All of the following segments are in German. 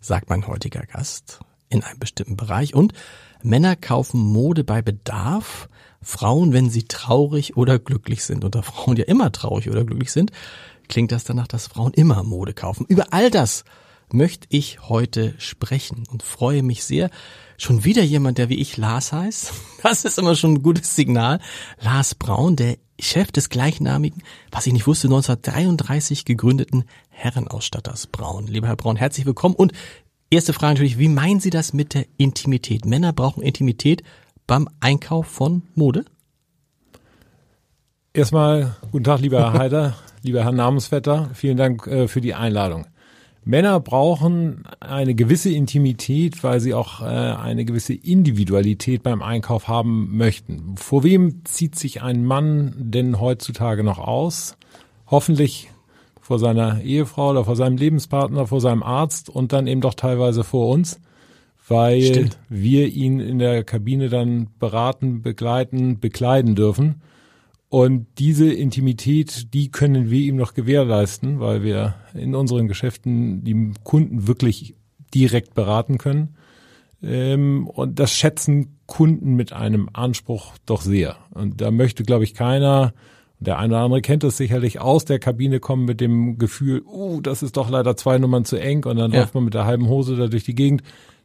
sagt mein heutiger Gast, in einem bestimmten Bereich. Und Männer kaufen Mode bei Bedarf, Frauen, wenn sie traurig oder glücklich sind. Und da Frauen ja immer traurig oder glücklich sind, klingt das danach, dass Frauen immer Mode kaufen. Über all das möchte ich heute sprechen und freue mich sehr. Schon wieder jemand, der wie ich Lars heißt. Das ist immer schon ein gutes Signal. Lars Braun, der Chef des gleichnamigen, was ich nicht wusste, 1933 gegründeten Herrenausstatters Braun. Lieber Herr Braun, herzlich willkommen. Und erste Frage natürlich, wie meinen Sie das mit der Intimität? Männer brauchen Intimität beim Einkauf von Mode? Erstmal guten Tag, lieber Herr Heider, lieber Herr Namensvetter. Vielen Dank äh, für die Einladung. Männer brauchen eine gewisse Intimität, weil sie auch äh, eine gewisse Individualität beim Einkauf haben möchten. Vor wem zieht sich ein Mann denn heutzutage noch aus? Hoffentlich vor seiner Ehefrau oder vor seinem Lebenspartner, vor seinem Arzt und dann eben doch teilweise vor uns, weil Stimmt. wir ihn in der Kabine dann beraten, begleiten, bekleiden dürfen. Und diese Intimität, die können wir ihm noch gewährleisten, weil wir in unseren Geschäften die Kunden wirklich direkt beraten können. Ähm, und das schätzen Kunden mit einem Anspruch doch sehr. Und da möchte, glaube ich, keiner, der eine oder andere kennt es sicherlich, aus der Kabine kommen mit dem Gefühl, uh, das ist doch leider zwei Nummern zu eng und dann ja. läuft man mit der halben Hose da durch die Gegend.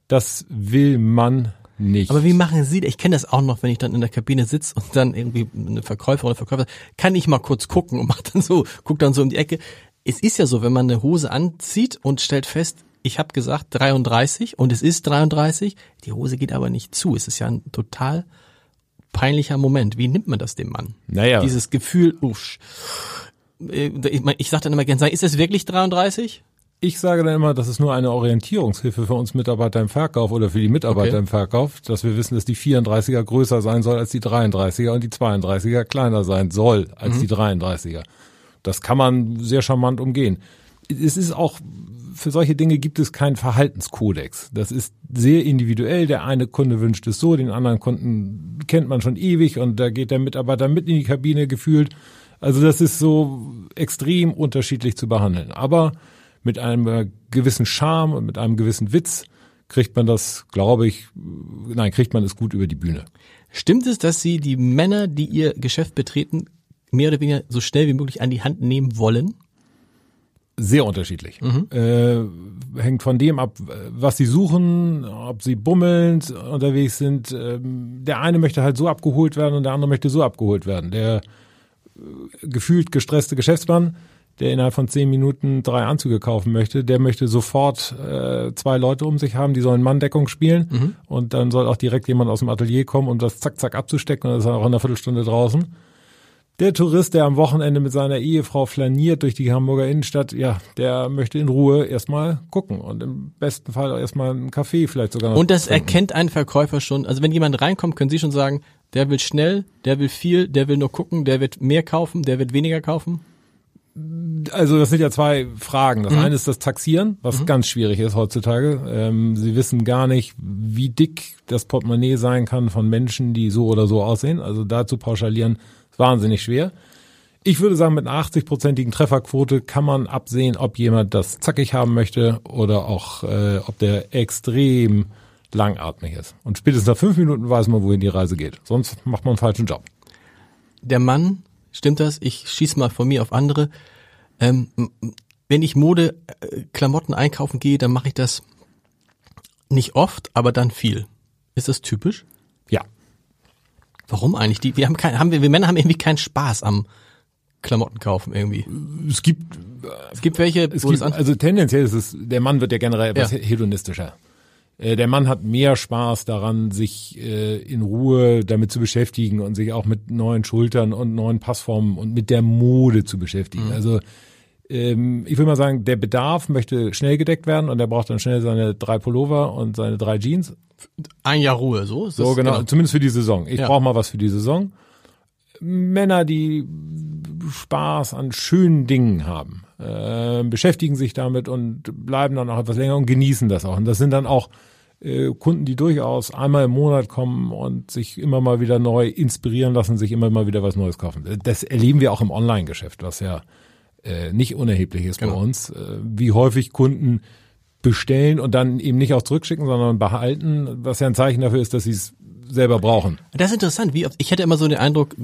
Das will man nicht. Aber wie machen Sie das? Ich kenne das auch noch, wenn ich dann in der Kabine sitze und dann irgendwie eine Verkäufer oder Verkäufer, kann ich mal kurz gucken und mach dann so, guck dann so um die Ecke. Es ist ja so, wenn man eine Hose anzieht und stellt fest, ich habe gesagt 33 und es ist 33, die Hose geht aber nicht zu. Es ist ja ein total peinlicher Moment. Wie nimmt man das dem Mann? Naja. Dieses Gefühl, uff. Äh, ich, ich sage dann immer gerne, ist es wirklich 33? Ich sage dann immer, das ist nur eine Orientierungshilfe für uns Mitarbeiter im Verkauf oder für die Mitarbeiter okay. im Verkauf, dass wir wissen, dass die 34er größer sein soll als die 33er und die 32er kleiner sein soll als mhm. die 33er. Das kann man sehr charmant umgehen. Es ist auch, für solche Dinge gibt es keinen Verhaltenskodex. Das ist sehr individuell. Der eine Kunde wünscht es so, den anderen Kunden kennt man schon ewig und da geht der Mitarbeiter mit in die Kabine gefühlt. Also das ist so extrem unterschiedlich zu behandeln. Aber mit einem gewissen Charme und mit einem gewissen Witz kriegt man das, glaube ich, nein, kriegt man es gut über die Bühne. Stimmt es, dass Sie die Männer, die Ihr Geschäft betreten, mehr oder weniger so schnell wie möglich an die Hand nehmen wollen? Sehr unterschiedlich. Mhm. Äh, hängt von dem ab, was sie suchen, ob sie bummelnd unterwegs sind. Ähm, der eine möchte halt so abgeholt werden und der andere möchte so abgeholt werden. Der äh, gefühlt gestresste Geschäftsmann der innerhalb von zehn Minuten drei Anzüge kaufen möchte, der möchte sofort äh, zwei Leute um sich haben, die sollen Manndeckung spielen mhm. und dann soll auch direkt jemand aus dem Atelier kommen, um das zack, zack abzustecken und dann ist er auch in einer Viertelstunde draußen. Der Tourist, der am Wochenende mit seiner Ehefrau flaniert durch die Hamburger Innenstadt, ja, der möchte in Ruhe erstmal gucken und im besten Fall erstmal einen Kaffee vielleicht sogar noch. Und das trinken. erkennt ein Verkäufer schon. Also wenn jemand reinkommt, können Sie schon sagen, der will schnell, der will viel, der will nur gucken, der wird mehr kaufen, der wird weniger kaufen? also das sind ja zwei Fragen. Das mhm. eine ist das Taxieren, was mhm. ganz schwierig ist heutzutage. Ähm, sie wissen gar nicht, wie dick das Portemonnaie sein kann von Menschen, die so oder so aussehen. Also da zu pauschalieren, wahnsinnig schwer. Ich würde sagen, mit einer 80-prozentigen Trefferquote kann man absehen, ob jemand das zackig haben möchte oder auch, äh, ob der extrem langatmig ist. Und spätestens nach fünf Minuten weiß man, wohin die Reise geht. Sonst macht man einen falschen Job. Der Mann Stimmt das? Ich schieß mal von mir auf andere. Ähm, wenn ich Mode, äh, Klamotten einkaufen gehe, dann mache ich das nicht oft, aber dann viel. Ist das typisch? Ja. Warum eigentlich? Die, wir haben kein, haben wir, wir Männer haben irgendwie keinen Spaß am Klamotten kaufen irgendwie. Es gibt, Es gibt welche, es gibt also tendenziell ist es, der Mann wird ja generell etwas Ja. hedonistischer. Äh, Der Mann hat mehr Spaß daran, sich äh, in Ruhe damit zu beschäftigen und sich auch mit neuen Schultern und neuen Passformen und mit der Mode zu Mhm. beschäftigen. Also ähm, ich will mal sagen, der Bedarf möchte schnell gedeckt werden und er braucht dann schnell seine drei Pullover und seine drei Jeans. ein Jahr Ruhe, so? Ist So das- genau, zumindest für die Saison. Ich Ja. brauche mal was für die Saison. Männer, die Spaß an schönen Dingen haben, äh, beschäftigen sich damit und bleiben dann auch etwas länger und genießen das auch. Und das sind dann auch äh, Kunden, die durchaus einmal im Monat kommen und sich immer mal wieder neu inspirieren lassen, sich immer mal wieder was Neues kaufen. Das erleben wir auch im Online-Geschäft, was ja äh, nicht unerheblich ist Genau. bei uns. Äh, wie häufig Kunden bestellen und dann eben nicht auch zurückschicken, sondern behalten, was ja ein Zeichen dafür ist, dass sie es selber brauchen. Das ist interessant. Wie oft, ich hätte immer so den Eindruck,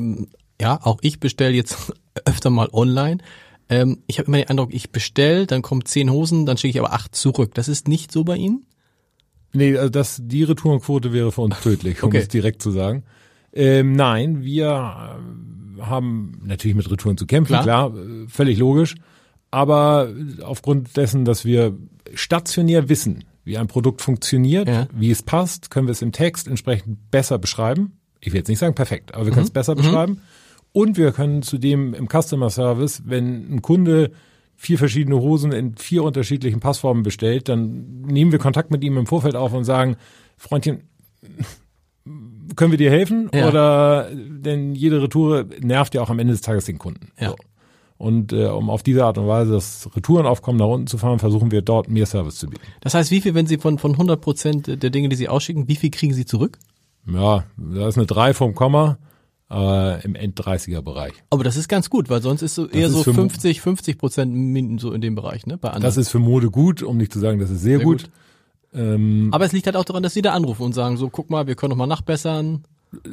ja, auch ich bestelle jetzt öfter mal online. Ähm, ich habe immer den Eindruck, ich bestelle, dann kommen zehn Hosen, dann schicke ich aber acht zurück. Das ist nicht so bei Ihnen? Nee, also das, die Retourenquote wäre für uns tödlich, um Okay. es direkt zu sagen. Ähm, nein, wir haben natürlich mit Retouren zu kämpfen, Klar. klar, völlig logisch. Aber aufgrund dessen, dass wir stationär wissen, wie ein Produkt funktioniert, Ja. wie es passt, können wir es im Text entsprechend besser beschreiben. Ich will jetzt nicht sagen perfekt, aber wir können es besser beschreiben. Und wir können zudem im Customer Service, wenn ein Kunde vier verschiedene Hosen in vier unterschiedlichen Passformen bestellt, dann nehmen wir Kontakt mit ihm im Vorfeld auf und sagen, Freundchen, können wir dir helfen? Ja. Oder denn jede Retour nervt ja auch am Ende des Tages den Kunden. Ja. So. Und äh, um auf diese Art und Weise das Retourenaufkommen nach unten zu fahren, versuchen wir dort mehr Service zu bieten. Das heißt, wie viel, wenn Sie von, von 100 Prozent der Dinge, die Sie ausschicken, wie viel kriegen Sie zurück? Ja, da ist eine 3 vom Komma äh, im End-30er-Bereich. Aber das ist ganz gut, weil sonst ist so eher ist so für- 50, 50 Prozent so in dem Bereich, ne? Bei anderen. Das ist für Mode gut, um nicht zu sagen, das ist sehr, Sehr gut. gut. Ähm, aber es liegt halt auch daran, dass Sie da anrufen und sagen, so, guck mal, wir können noch mal nachbessern.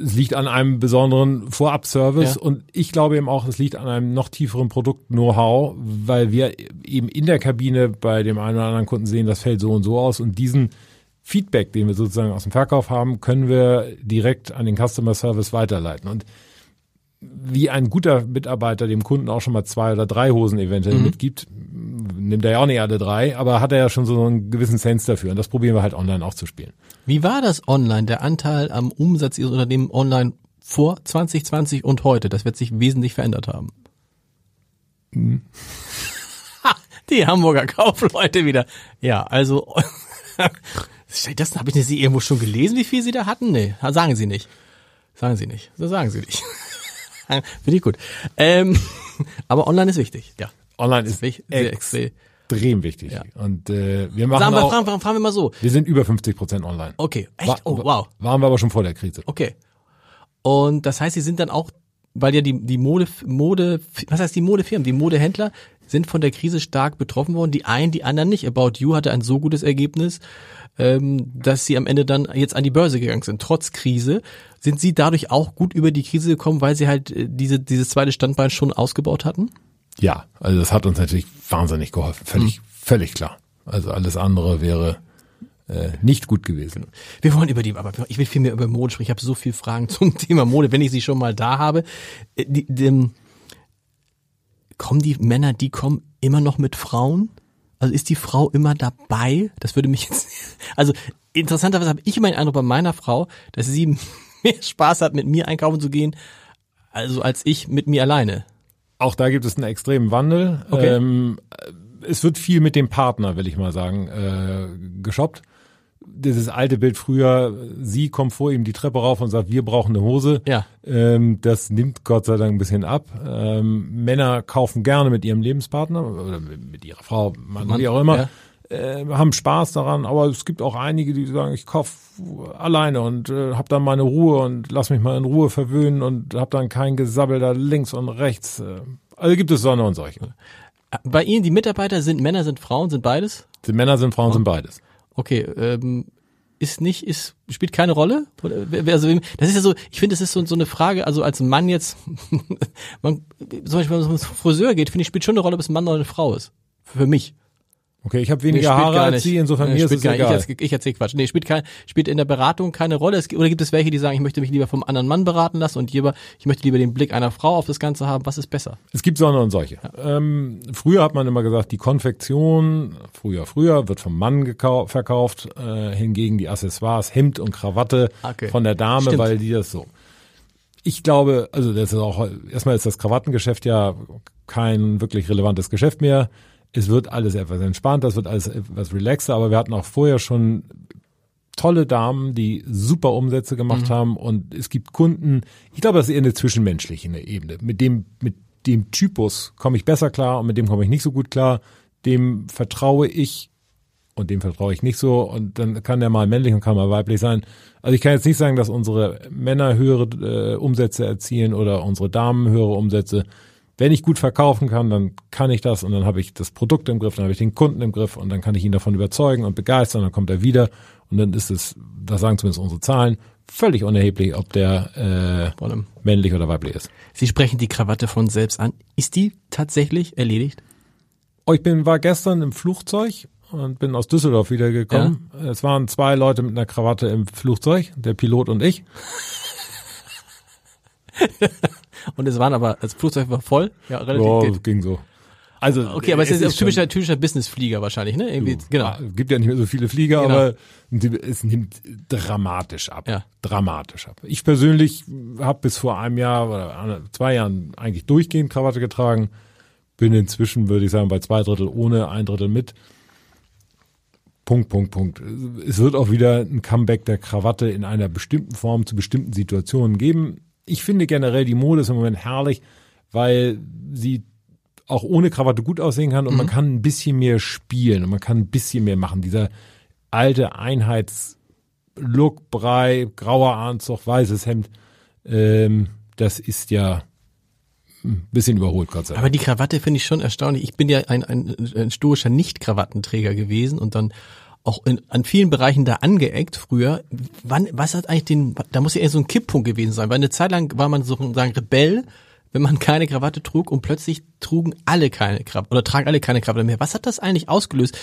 es liegt an einem besonderen Vorab-Service Ja. und ich glaube eben auch, es liegt an einem noch tieferen Produkt-Know-how, weil wir eben in der Kabine bei dem einen oder anderen Kunden sehen, das fällt so und so aus und diesen Feedback, den wir sozusagen aus dem Verkauf haben, können wir direkt an den Customer Service weiterleiten und wie ein guter Mitarbeiter dem Kunden auch schon mal zwei oder drei Hosen eventuell mitgibt, nimmt er ja auch nicht alle drei, aber hat er ja schon so einen gewissen Sense dafür und das probieren wir halt online auch zu spielen. Wie war das online, der Anteil am Umsatz Ihres Unternehmens online vor 2020 und heute? Das wird sich wesentlich verändert haben. Ha, Die Hamburger Kaufleute wieder. Ja, also das habe ich Sie irgendwo schon gelesen, wie viel Sie da hatten? Nee, sagen Sie nicht. Sagen Sie nicht. So sagen Sie nicht. Finde ich gut. Ähm, aber online ist wichtig, ja. Online ist Wichtig, extrem extrem. wichtig Ja. und äh, wir machen Sagen wir, auch, fragen, fragen, fragen wir mal so. Wir sind über 50 Prozent online. Okay, echt? Oh, wow. Waren wir aber schon vor der Krise. Okay. Und das heißt, sie sind dann auch, weil ja die, die Mode, Mode, was heißt die Modefirmen, die Modehändler sind von der Krise stark betroffen worden. Die einen, die anderen nicht. About You hatte ein so gutes Ergebnis, ähm, dass sie am Ende dann jetzt an die Börse gegangen sind. Trotz Krise sind sie dadurch auch gut über die Krise gekommen, weil sie halt äh, diese, dieses zweite Standbein schon ausgebaut hatten? Ja, also das hat uns natürlich wahnsinnig geholfen. Völlig, völlig klar. Also alles andere wäre äh, nicht gut gewesen. Wir wollen über die, aber ich will viel mehr über Mode sprechen. Ich habe so viele Fragen zum Thema Mode, wenn ich sie schon mal da habe. Äh, Die, die, kommen die Männer, die kommen immer noch mit Frauen? Also ist die Frau immer dabei? Das würde mich jetzt, also interessanterweise habe ich immer den Eindruck bei meiner Frau, dass sie mehr Spaß hat, mit mir einkaufen zu gehen, also als ich mit mir alleine. Auch da gibt es einen extremen Wandel. Okay. Ähm, es wird viel mit dem Partner, will ich mal sagen, äh, geshoppt. Dieses alte Bild früher, sie kommt vor ihm die Treppe rauf und sagt, wir brauchen eine Hose. Ja. Ähm, das nimmt Gott sei Dank ein bisschen ab. Ähm, Männer kaufen gerne mit ihrem Lebenspartner oder mit ihrer Frau, Mann, Mann, wie auch immer. ja. Äh, haben Spaß daran, aber es gibt auch einige, die sagen, ich kauf alleine und äh, hab dann meine Ruhe und lass mich mal in Ruhe verwöhnen und hab dann kein Gesabbel da links und rechts. Äh, also gibt es Sonne und solche. Bei Ihnen, die Mitarbeiter sind Männer, sind Frauen, sind beides? Die Männer sind Frauen, sind beides. Okay, ähm, ist nicht, ist, spielt keine Rolle? Also, das ist ja so, ich finde, das ist so, so eine Frage, also als Mann jetzt, man, zum Beispiel, wenn man zum Friseur geht, finde ich, spielt schon eine Rolle, ob es ein Mann oder eine Frau ist. Für mich. Okay, ich habe weniger nee, Haare als Sie, insofern nee, mir ist es egal. Ich, ich erzähle Quatsch. Nee, spielt, kein, spielt in der Beratung keine Rolle. Es, oder gibt es welche, die sagen, ich möchte mich lieber vom anderen Mann beraten lassen und lieber, ich möchte lieber den Blick einer Frau auf das Ganze haben. Was ist besser? Es gibt Sonne und solche. Ja. Ähm, früher hat man immer gesagt, die Konfektion, früher, früher, wird vom Mann verkauft, äh, hingegen die Accessoires, Hemd und Krawatte okay. von der Dame, Stimmt. weil die das so. Ich glaube, also das ist auch, erstmal ist das Krawattengeschäft ja kein wirklich relevantes Geschäft mehr es wird alles etwas entspannt, das wird alles etwas relaxer, aber wir hatten auch vorher schon tolle Damen, die super Umsätze gemacht mhm. haben und es gibt Kunden, ich glaube, das ist eher eine zwischenmenschliche Ebene. Mit dem, mit dem Typus komme ich besser klar und mit dem komme ich nicht so gut klar. Dem vertraue ich und dem vertraue ich nicht so und dann kann der mal männlich und kann mal weiblich sein. Also ich kann jetzt nicht sagen, dass unsere Männer höhere äh, Umsätze erzielen oder unsere Damen höhere Umsätze. Wenn ich gut verkaufen kann, dann kann ich das und dann habe ich das Produkt im Griff, dann habe ich den Kunden im Griff und dann kann ich ihn davon überzeugen und begeistern, dann kommt er wieder und dann ist es, das sagen zumindest unsere Zahlen, völlig unerheblich, ob der äh, männlich oder weiblich ist. Sie sprechen die Krawatte von selbst an. Ist die tatsächlich erledigt? Oh, ich bin, war gestern im Flugzeug und bin aus Düsseldorf wiedergekommen. Ja. Es waren zwei Leute mit einer Krawatte im Flugzeug, der Pilot und ich. Und es waren aber, das Flugzeug war voll. Ja, relativ. Oh, geht. ging so. Also okay, aber es, es ist, ist typischer typischer Businessflieger wahrscheinlich, ne? Irgendwie, du, genau. Ah, gibt ja nicht mehr so viele Flieger, genau. aber es nimmt dramatisch ab. Ja. Dramatisch ab. Ich persönlich habe bis vor einem Jahr oder zwei Jahren eigentlich durchgehend Krawatte getragen. Bin inzwischen, würde ich sagen, bei zwei Drittel ohne, ein Drittel mit. Punkt, Punkt, Punkt. Es wird auch wieder ein Comeback der Krawatte in einer bestimmten Form zu bestimmten Situationen geben ich finde generell die Mode ist im Moment herrlich, weil sie auch ohne Krawatte gut aussehen kann und mhm. man kann ein bisschen mehr spielen und man kann ein bisschen mehr machen. Dieser alte Einheitslook, Brei, grauer Anzug, weißes Hemd, ähm, das ist ja ein bisschen überholt, Gott sei Dank. Aber die Krawatte finde ich schon erstaunlich. Ich bin ja ein, ein, ein stoischer Nicht-Krawattenträger gewesen und dann auch in, an vielen Bereichen da angeeckt früher. Wann, was hat eigentlich den, da muss ja eher so ein Kipppunkt gewesen sein, weil eine Zeit lang war man sozusagen Rebell, wenn man keine Krawatte trug und plötzlich trugen alle keine Krawatte oder tragen alle keine Krawatte mehr. Was hat das eigentlich ausgelöst?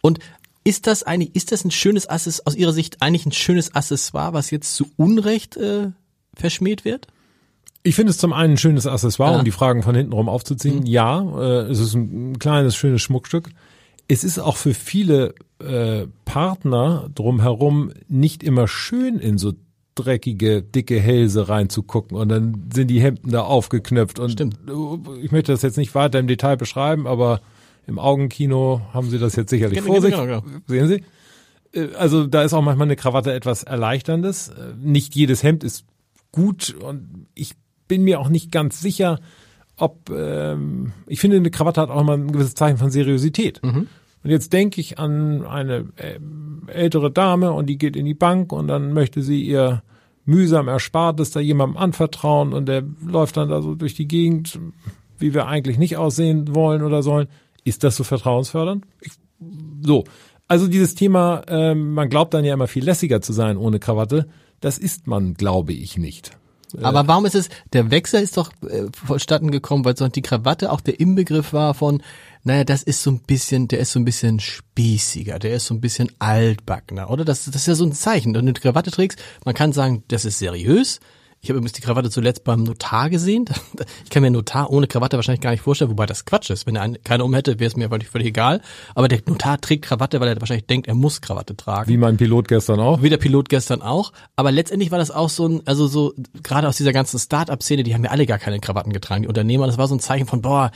Und ist das eigentlich, ist das ein schönes Accessoire, aus Ihrer Sicht eigentlich ein schönes Accessoire, was jetzt zu Unrecht äh, verschmäht wird? Ich finde es zum einen ein schönes Accessoire, ja. um die Fragen von hinten rum aufzuziehen. Mhm. Ja, äh, es ist ein kleines, schönes Schmuckstück. Es ist auch für viele äh, Partner drumherum nicht immer schön in so dreckige, dicke Hälse reinzugucken und dann sind die Hemden da aufgeknöpft und Stimmt. ich möchte das jetzt nicht weiter im Detail beschreiben, aber im Augenkino haben sie das jetzt sicherlich genau, vor sich. Genau, genau. Sehen Sie? Äh, also da ist auch manchmal eine Krawatte etwas Erleichterndes. Äh, nicht jedes Hemd ist gut und ich bin mir auch nicht ganz sicher, ob ähm, ich finde, eine Krawatte hat auch mal ein gewisses Zeichen von Seriosität. Mhm. Und jetzt denke ich an eine äh, ältere Dame und die geht in die Bank und dann möchte sie ihr mühsam Erspartes da jemandem anvertrauen und der läuft dann da so durch die Gegend, wie wir eigentlich nicht aussehen wollen oder sollen. Ist das so vertrauensfördernd? Ich, so. Also dieses Thema, äh, man glaubt dann ja immer viel lässiger zu sein ohne Krawatte. Das ist man, glaube ich, nicht. Aber warum ist es, der Wechsel ist doch äh, vonstatten gekommen, weil sonst die Krawatte auch der Inbegriff war von, naja, das ist so ein bisschen, der ist so ein bisschen spießiger, der ist so ein bisschen altbackener, oder? Das, das ist ja so ein Zeichen. Wenn du eine Krawatte trägst, man kann sagen, das ist seriös, ich habe übrigens die Krawatte zuletzt beim Notar gesehen. Ich kann mir einen Notar ohne Krawatte wahrscheinlich gar nicht vorstellen, wobei das Quatsch ist. Wenn er keine um hätte, wäre es mir völlig, völlig egal. Aber der Notar trägt Krawatte, weil er wahrscheinlich denkt, er muss Krawatte tragen. Wie mein Pilot gestern auch. Wie der Pilot gestern auch. Aber letztendlich war das auch so ein, also so, gerade aus dieser ganzen Start-up-Szene, die haben ja alle gar keine Krawatten getragen, die Unternehmer. Das war so ein Zeichen von, boah,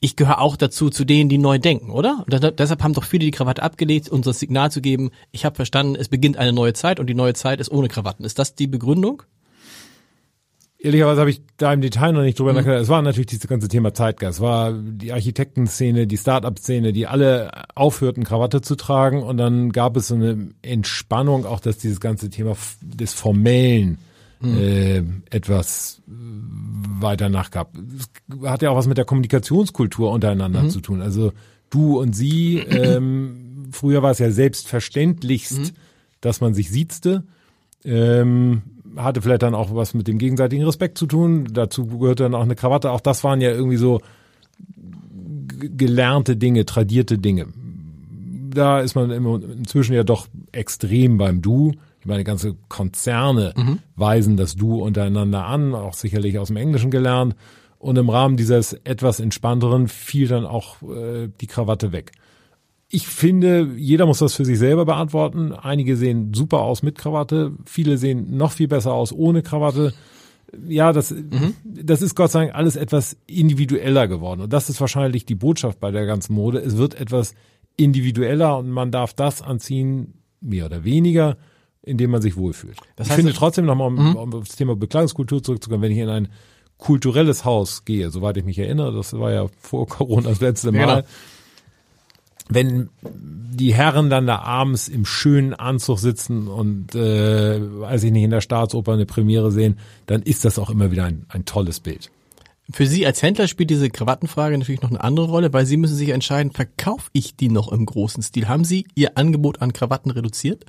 ich gehöre auch dazu, zu denen, die neu denken, oder? Und deshalb haben doch viele die Krawatte abgelegt, um das Signal zu geben, ich habe verstanden, es beginnt eine neue Zeit und die neue Zeit ist ohne Krawatten. Ist das die Begründung? Ehrlicherweise habe ich da im Detail noch nicht drüber mhm. nachgedacht. Es war natürlich dieses ganze Thema Zeitgeist. Es war die Architektenszene, die Start-up-Szene, die alle aufhörten, Krawatte zu tragen. Und dann gab es so eine Entspannung, auch dass dieses ganze Thema des Formellen mhm. äh, etwas weiter nachgab. Es hat ja auch was mit der Kommunikationskultur untereinander mhm. zu tun. Also du und sie, ähm, früher war es ja selbstverständlichst, mhm. dass man sich siezte. Ähm, hatte vielleicht dann auch was mit dem gegenseitigen Respekt zu tun. Dazu gehörte dann auch eine Krawatte. Auch das waren ja irgendwie so gelernte Dinge, tradierte Dinge. da ist man inzwischen ja doch extrem beim Du. Ich meine, ganze Konzerne Mhm. weisen das Du untereinander an, auch sicherlich aus dem Englischen gelernt. Und im Rahmen dieses etwas entspannteren fiel dann auch äh, die Krawatte weg. Ich finde, jeder muss das für sich selber beantworten. Einige sehen super aus mit Krawatte, viele sehen noch viel besser aus ohne Krawatte. Ja, das, das ist Gott sei Dank alles etwas individueller geworden. Und das ist wahrscheinlich die Botschaft bei der ganzen Mode. Es wird etwas individueller und man darf das anziehen, mehr oder weniger, indem man sich wohlfühlt. Das ich heißt, finde es- trotzdem nochmal, um, um auf das Thema Bekleidungskultur zurückzukommen, wenn ich in ein kulturelles Haus gehe, soweit ich mich erinnere, das war ja vor Corona das letzte Mal, Ja, genau. Wenn die Herren dann da abends im schönen Anzug sitzen und äh, weiß ich nicht in der Staatsoper eine Premiere sehen, dann ist das auch immer wieder ein, ein tolles Bild. Für Sie als Händler spielt diese Krawattenfrage natürlich noch eine andere Rolle, weil Sie müssen sich entscheiden, verkaufe ich die noch im großen Stil? Haben Sie Ihr Angebot an Krawatten reduziert?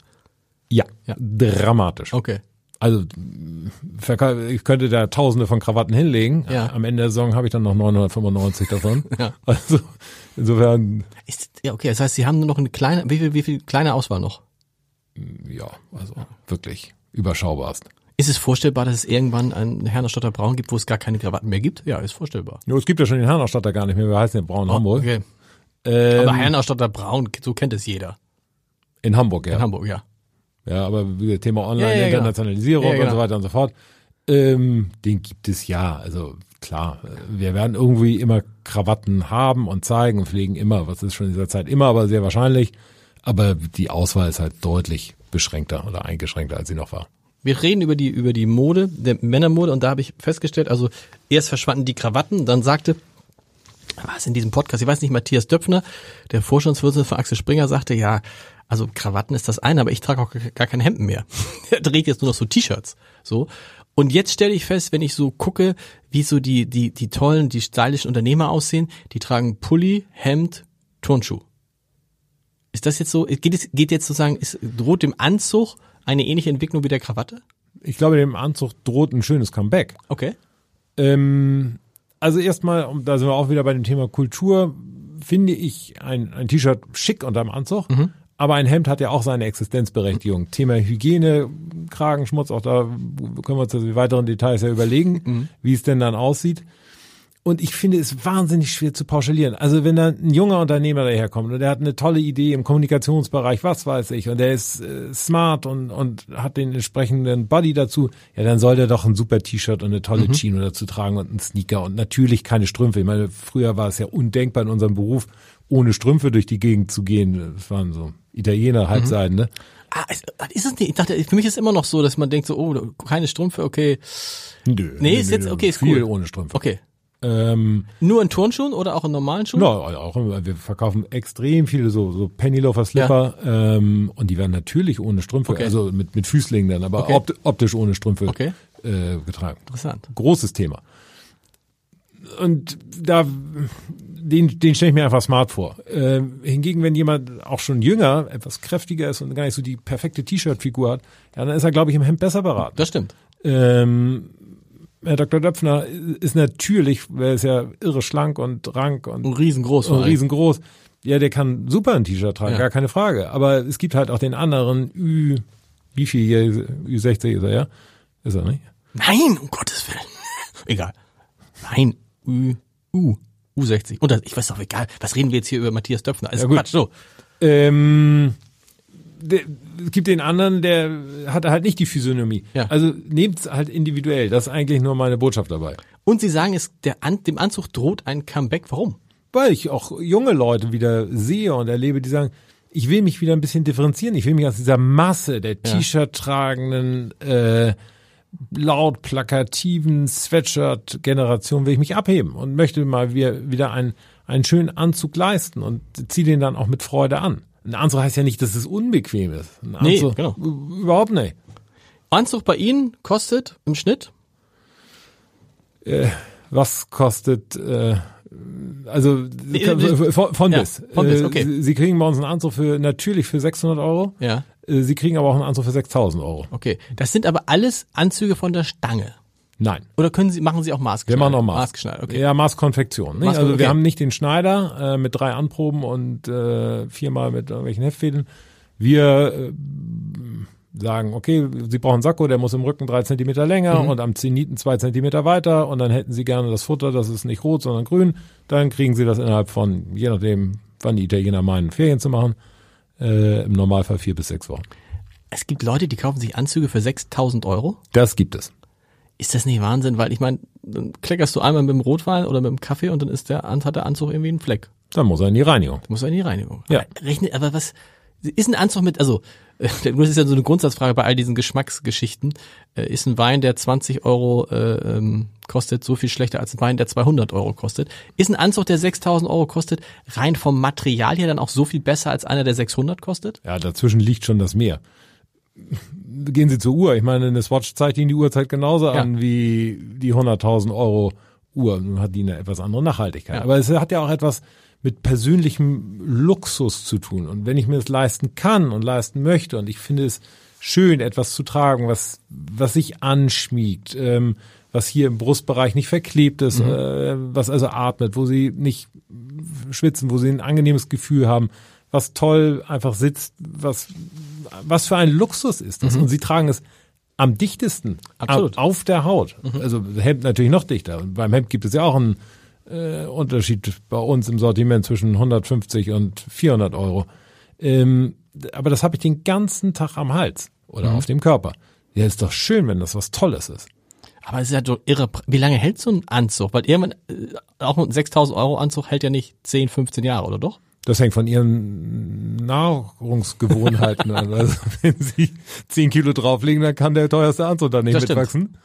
Ja, Ja. dramatisch. Okay. Also ich könnte da Tausende von Krawatten hinlegen. Ja. Am Ende der Saison habe ich dann noch 995 davon. Ja. Also insofern Ist, ja, okay, das heißt, Sie haben nur noch eine kleine, wie viel, wie viel kleine Auswahl noch? ja, also wirklich überschaubarst. Ist es vorstellbar, dass es irgendwann einen Hernerstotter Braun gibt, wo es gar keine Krawatten mehr gibt? Ja, ist vorstellbar. Nur es gibt ja schon den Herrenausstatter gar nicht mehr. Wir heißen ja Braun Hamburg. Okay. Ähm, Aber Herrenausstatter Braun, so kennt es jeder. in Hamburg, ja. In Hamburg, ja. Ja, aber Thema Online, Ja, ja, genau. Internationalisierung Ja, genau. und so weiter und so fort. Ähm, den gibt es ja. Also klar, wir werden irgendwie immer Krawatten haben und zeigen und pflegen immer. Was ist schon in dieser Zeit immer, aber sehr wahrscheinlich. Aber die Auswahl ist halt deutlich beschränkter oder eingeschränkter, als sie noch war. Wir reden über die, über die Mode, der Männermode und da habe ich festgestellt, also erst verschwanden die Krawatten, dann sagte, was in diesem Podcast, ich weiß nicht, Matthias Döpfner, der Vorstandsvorsitzende von Axel Springer, sagte, ja, also Krawatten ist das eine, aber ich trage auch gar keine Hemden mehr. er trägt jetzt nur noch so T-Shirts, so. Und jetzt stelle ich fest, wenn ich so gucke, wie so die, die, die tollen, die stylischen Unternehmer aussehen, die tragen Pulli, Hemd, Turnschuh. Ist das jetzt so, geht es, geht jetzt sozusagen, ist, droht dem Anzug eine ähnliche Entwicklung wie der Krawatte? Ich glaube, dem Anzug droht ein schönes Comeback. Okay. Ähm, also erstmal, da sind wir auch wieder bei dem Thema Kultur, finde ich ein, ein T-Shirt schick unterm Anzug, aber ein Hemd hat ja auch seine Existenzberechtigung. Thema Hygiene, Kragenschmutz, auch da können wir uns die weiteren Details ja überlegen, wie es denn dann aussieht. Und ich finde es wahnsinnig schwer zu pauschalieren. Also wenn da ein junger Unternehmer daherkommt und der hat eine tolle Idee im Kommunikationsbereich, was weiß ich, und der ist äh, smart und, und hat den entsprechenden Body dazu, ja, dann soll der doch ein super T-Shirt und eine tolle Chino dazu tragen und einen Sneaker und natürlich keine Strümpfe. Ich meine, früher war es ja undenkbar in unserem Beruf, ohne Strümpfe durch die Gegend zu gehen. Das waren so Italiener, Halbseiten, ne? Ah, ist, ist es nicht? Ich dachte, für mich ist immer noch so, dass man denkt so, oh, keine Strümpfe, okay. Nö. Nee, ist jetzt- okay, ist cool. ohne Strümpfe. Okay. Ähm, Nur in Turnschuhen oder auch in normalen Schuhen? Ja, auch immer. Wir verkaufen extrem viele so, so Pennyloafer Slipper ähm, und die werden natürlich ohne Strümpfe, Okay. also mit, mit Füßlingen dann, aber Okay. opt, optisch ohne Strümpfe Okay. äh, getragen. Interessant. Großes Thema. Und da, den, den stelle ich mir einfach smart vor. Ähm, hingegen, wenn jemand auch schon jünger, etwas kräftiger ist und gar nicht so die perfekte T-Shirt-Figur hat, ja, dann ist er, glaube ich, im Hemd besser beraten. Das stimmt. Ähm, Herr Dr. Döpfner ist natürlich, er ist ja irre schlank und rank und Und riesengroß. und riesengroß. Ja, der kann super ein T-Shirt tragen, Ja. gar keine Frage. Aber es gibt halt auch den anderen Ü, wie viel hier, Ü60 ist er, ja? Ist er nicht? Nein, um Gottes Willen. egal. Nein, U, U, U60. Und das, ich weiß doch, egal. Was reden wir jetzt hier über Matthias Döpfner? Alles Ja. Quatsch. So. Ähm, der, es gibt den anderen, der hat halt nicht die Physiognomie. Ja. Also nehmt's halt individuell. Das ist eigentlich nur meine Botschaft dabei. Und Sie sagen, es, der, An- dem Anzug droht ein Comeback. Warum? Weil ich auch junge Leute wieder sehe und erlebe, die sagen, ich will mich wieder ein bisschen differenzieren. Ich will mich aus dieser Masse der T-Shirt tragenden, äh, laut plakativen Sweatshirt-Generation will ich mich abheben und möchte mal wieder, wieder einen, einen schönen Anzug leisten und ziehe den dann auch mit Freude an. Ein Anzug heißt ja nicht, dass es unbequem ist. Ein Nee, Anzug, genau. Überhaupt nicht. Anzug bei Ihnen kostet im Schnitt? Was kostet, äh, also von, von ja, bis. von bis, Äh, okay. Sie, kriegen bei uns einen Anzug für natürlich für 600 Euro. Ja. Äh, Sie kriegen aber auch einen Anzug für 6000 Euro. Okay. Das sind aber alles Anzüge von der Stange. Nein. Oder können Sie, machen Sie auch Wir maßgeschneidert? machen noch Maß. Maßgeschneidert, okay. Ja, Maßkonfektion. Nicht? Maßkon- also okay. wir haben nicht den Schneider äh, mit drei Anproben und äh, viermal mit irgendwelchen Heftfädeln. Wir äh, sagen, okay, Sie brauchen einen Sakko, der muss im Rücken drei Zentimeter länger Mhm. und am Zeniten zwei Zentimeter weiter und dann hätten Sie gerne das Futter, das ist nicht rot, sondern grün. Dann kriegen Sie das innerhalb von, je nachdem, wann die Italiener meinen, Ferien zu machen, äh, im Normalfall vier bis sechs Wochen. Es gibt Leute, die kaufen sich Anzüge für 6000 Euro. Das gibt es. Ist das nicht Wahnsinn? Weil ich meine, dann kleckerst du einmal mit dem Rotwein oder mit dem Kaffee und dann ist der, hat der Anzug irgendwie einen Fleck. Dann muss er in die Reinigung. Du musst in die Reinigung. Ja. Rechne, aber was, ist ein Anzug mit, also, das ist ja so eine Grundsatzfrage bei all diesen Geschmacksgeschichten. Äh, Ist ein Wein, der 20 Euro äh, ähm, kostet, so viel schlechter als ein Wein, der 200 Euro kostet? Ist ein Anzug, der 6000 Euro kostet, rein vom Material her dann auch so viel besser als einer, der 600 kostet? Ja, dazwischen liegt schon das Meer. Gehen Sie zur Uhr. Ich meine, eine Swatch zeigt Ihnen die Uhrzeit genauso Ja. an wie die 100.000 Euro Uhr. Nun hat die eine etwas andere Nachhaltigkeit. Ja. Aber es hat ja auch etwas mit persönlichem Luxus zu tun. Und wenn ich mir das leisten kann und leisten möchte und ich finde es schön, etwas zu tragen, was, was sich anschmiegt, ähm, was hier im Brustbereich nicht verklebt ist, äh, was also atmet, wo Sie nicht schwitzen, wo Sie ein angenehmes Gefühl haben, was toll einfach sitzt, was, was für ein Luxus ist das. Und Sie tragen es am dichtesten Absolut. au- auf der Haut. Also Hemd natürlich noch dichter. Und beim Hemd gibt es ja auch einen äh, Unterschied bei uns im Sortiment zwischen 150 und 400 Euro. Ähm, aber das habe ich den ganzen Tag am Hals oder auf dem Körper. Ja, ist doch schön, wenn das was Tolles ist. Aber es ist ja doch irre. Wie lange hält so ein Anzug? Weil irgendwann, äh, auch ein 6000 Euro Anzug hält ja nicht 10, 15 Jahre, oder doch? Das hängt von ihren Nahrungsgewohnheiten an. Also wenn sie 10 Kilo drauflegen, dann kann der teuerste Anzug da nicht Das stimmt.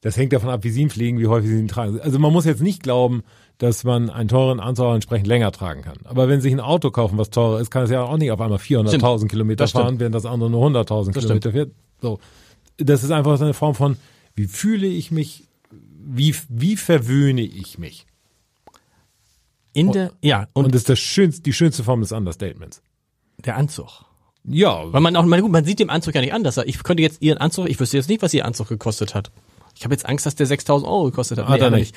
Das hängt davon ab, wie sie ihn pflegen, wie häufig sie ihn tragen. Also man muss jetzt nicht glauben, dass man einen teuren Anzug auch entsprechend länger tragen kann. Aber wenn sie sich ein Auto kaufen, was teurer ist, kann es ja auch nicht auf einmal 400.000 Kilometer Das stimmt. fahren, während das andere nur 100.000 Das Kilometer fährt. So. Das ist einfach so eine Form von, wie fühle ich mich, wie, wie verwöhne ich mich? In der, ja, und, Und das ist das schönste, die schönste Form des Understatements. der Anzug. Ja, Weil man auch, man, gut, man sieht dem Anzug ja nicht an, dass er, ich könnte jetzt ihren Anzug, ich wüsste jetzt nicht, was ihr Anzug gekostet hat. Ich habe jetzt Angst, dass der 6000 Euro gekostet hat. Hat er aber nicht.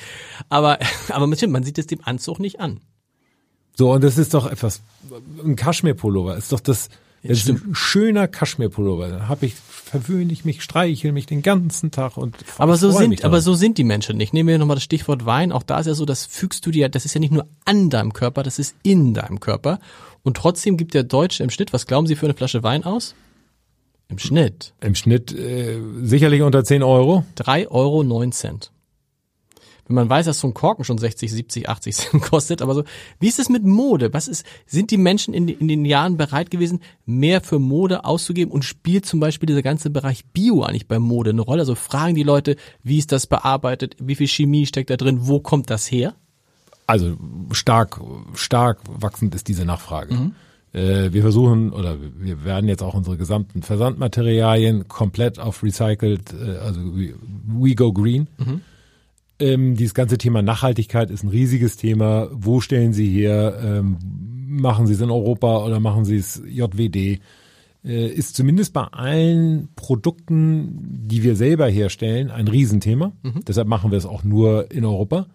Aber, aber man sieht es dem Anzug nicht an. So, und das ist doch etwas, ein Kaschmirpullover ist doch das, das ist ein schöner Kaschmirpullover. Da hab ich, verwöhne ich mich, streichel mich den ganzen Tag und Aber so sind, aber so sind die Menschen nicht. Nehmen wir nochmal das Stichwort Wein. Auch da ist ja so, das fügst du dir, das ist ja nicht nur an deinem Körper, das ist in deinem Körper. Und trotzdem gibt der Deutsche im Schnitt, was glauben Sie für eine Flasche Wein aus? Im Schnitt Im Schnitt äh, sicherlich unter 10 Euro. 3,09 Euro. Wenn man weiß, dass so ein Korken schon 60, 70, 80 Cent kostet, aber so, wie ist es mit Mode? Was ist, sind die Menschen in, in den Jahren bereit gewesen, mehr für Mode auszugeben und spielt zum Beispiel dieser ganze Bereich Bio eigentlich bei Mode eine Rolle? Also fragen die Leute, wie ist das bearbeitet? Wie viel Chemie steckt da drin? Wo kommt das her? Also stark, stark wachsend ist diese Nachfrage. Mhm. Äh, wir versuchen oder wir werden jetzt auch unsere gesamten Versandmaterialien komplett auf recycled, äh, also we, go green. Mhm. Ähm, dieses ganze Thema Nachhaltigkeit ist ein riesiges Thema. Wo stellen Sie her? Ähm, machen Sie es in Europa oder machen Sie es JWD? Äh, ist zumindest bei allen Produkten, die wir selber herstellen, ein Riesenthema. Deshalb machen wir es auch nur in Europa.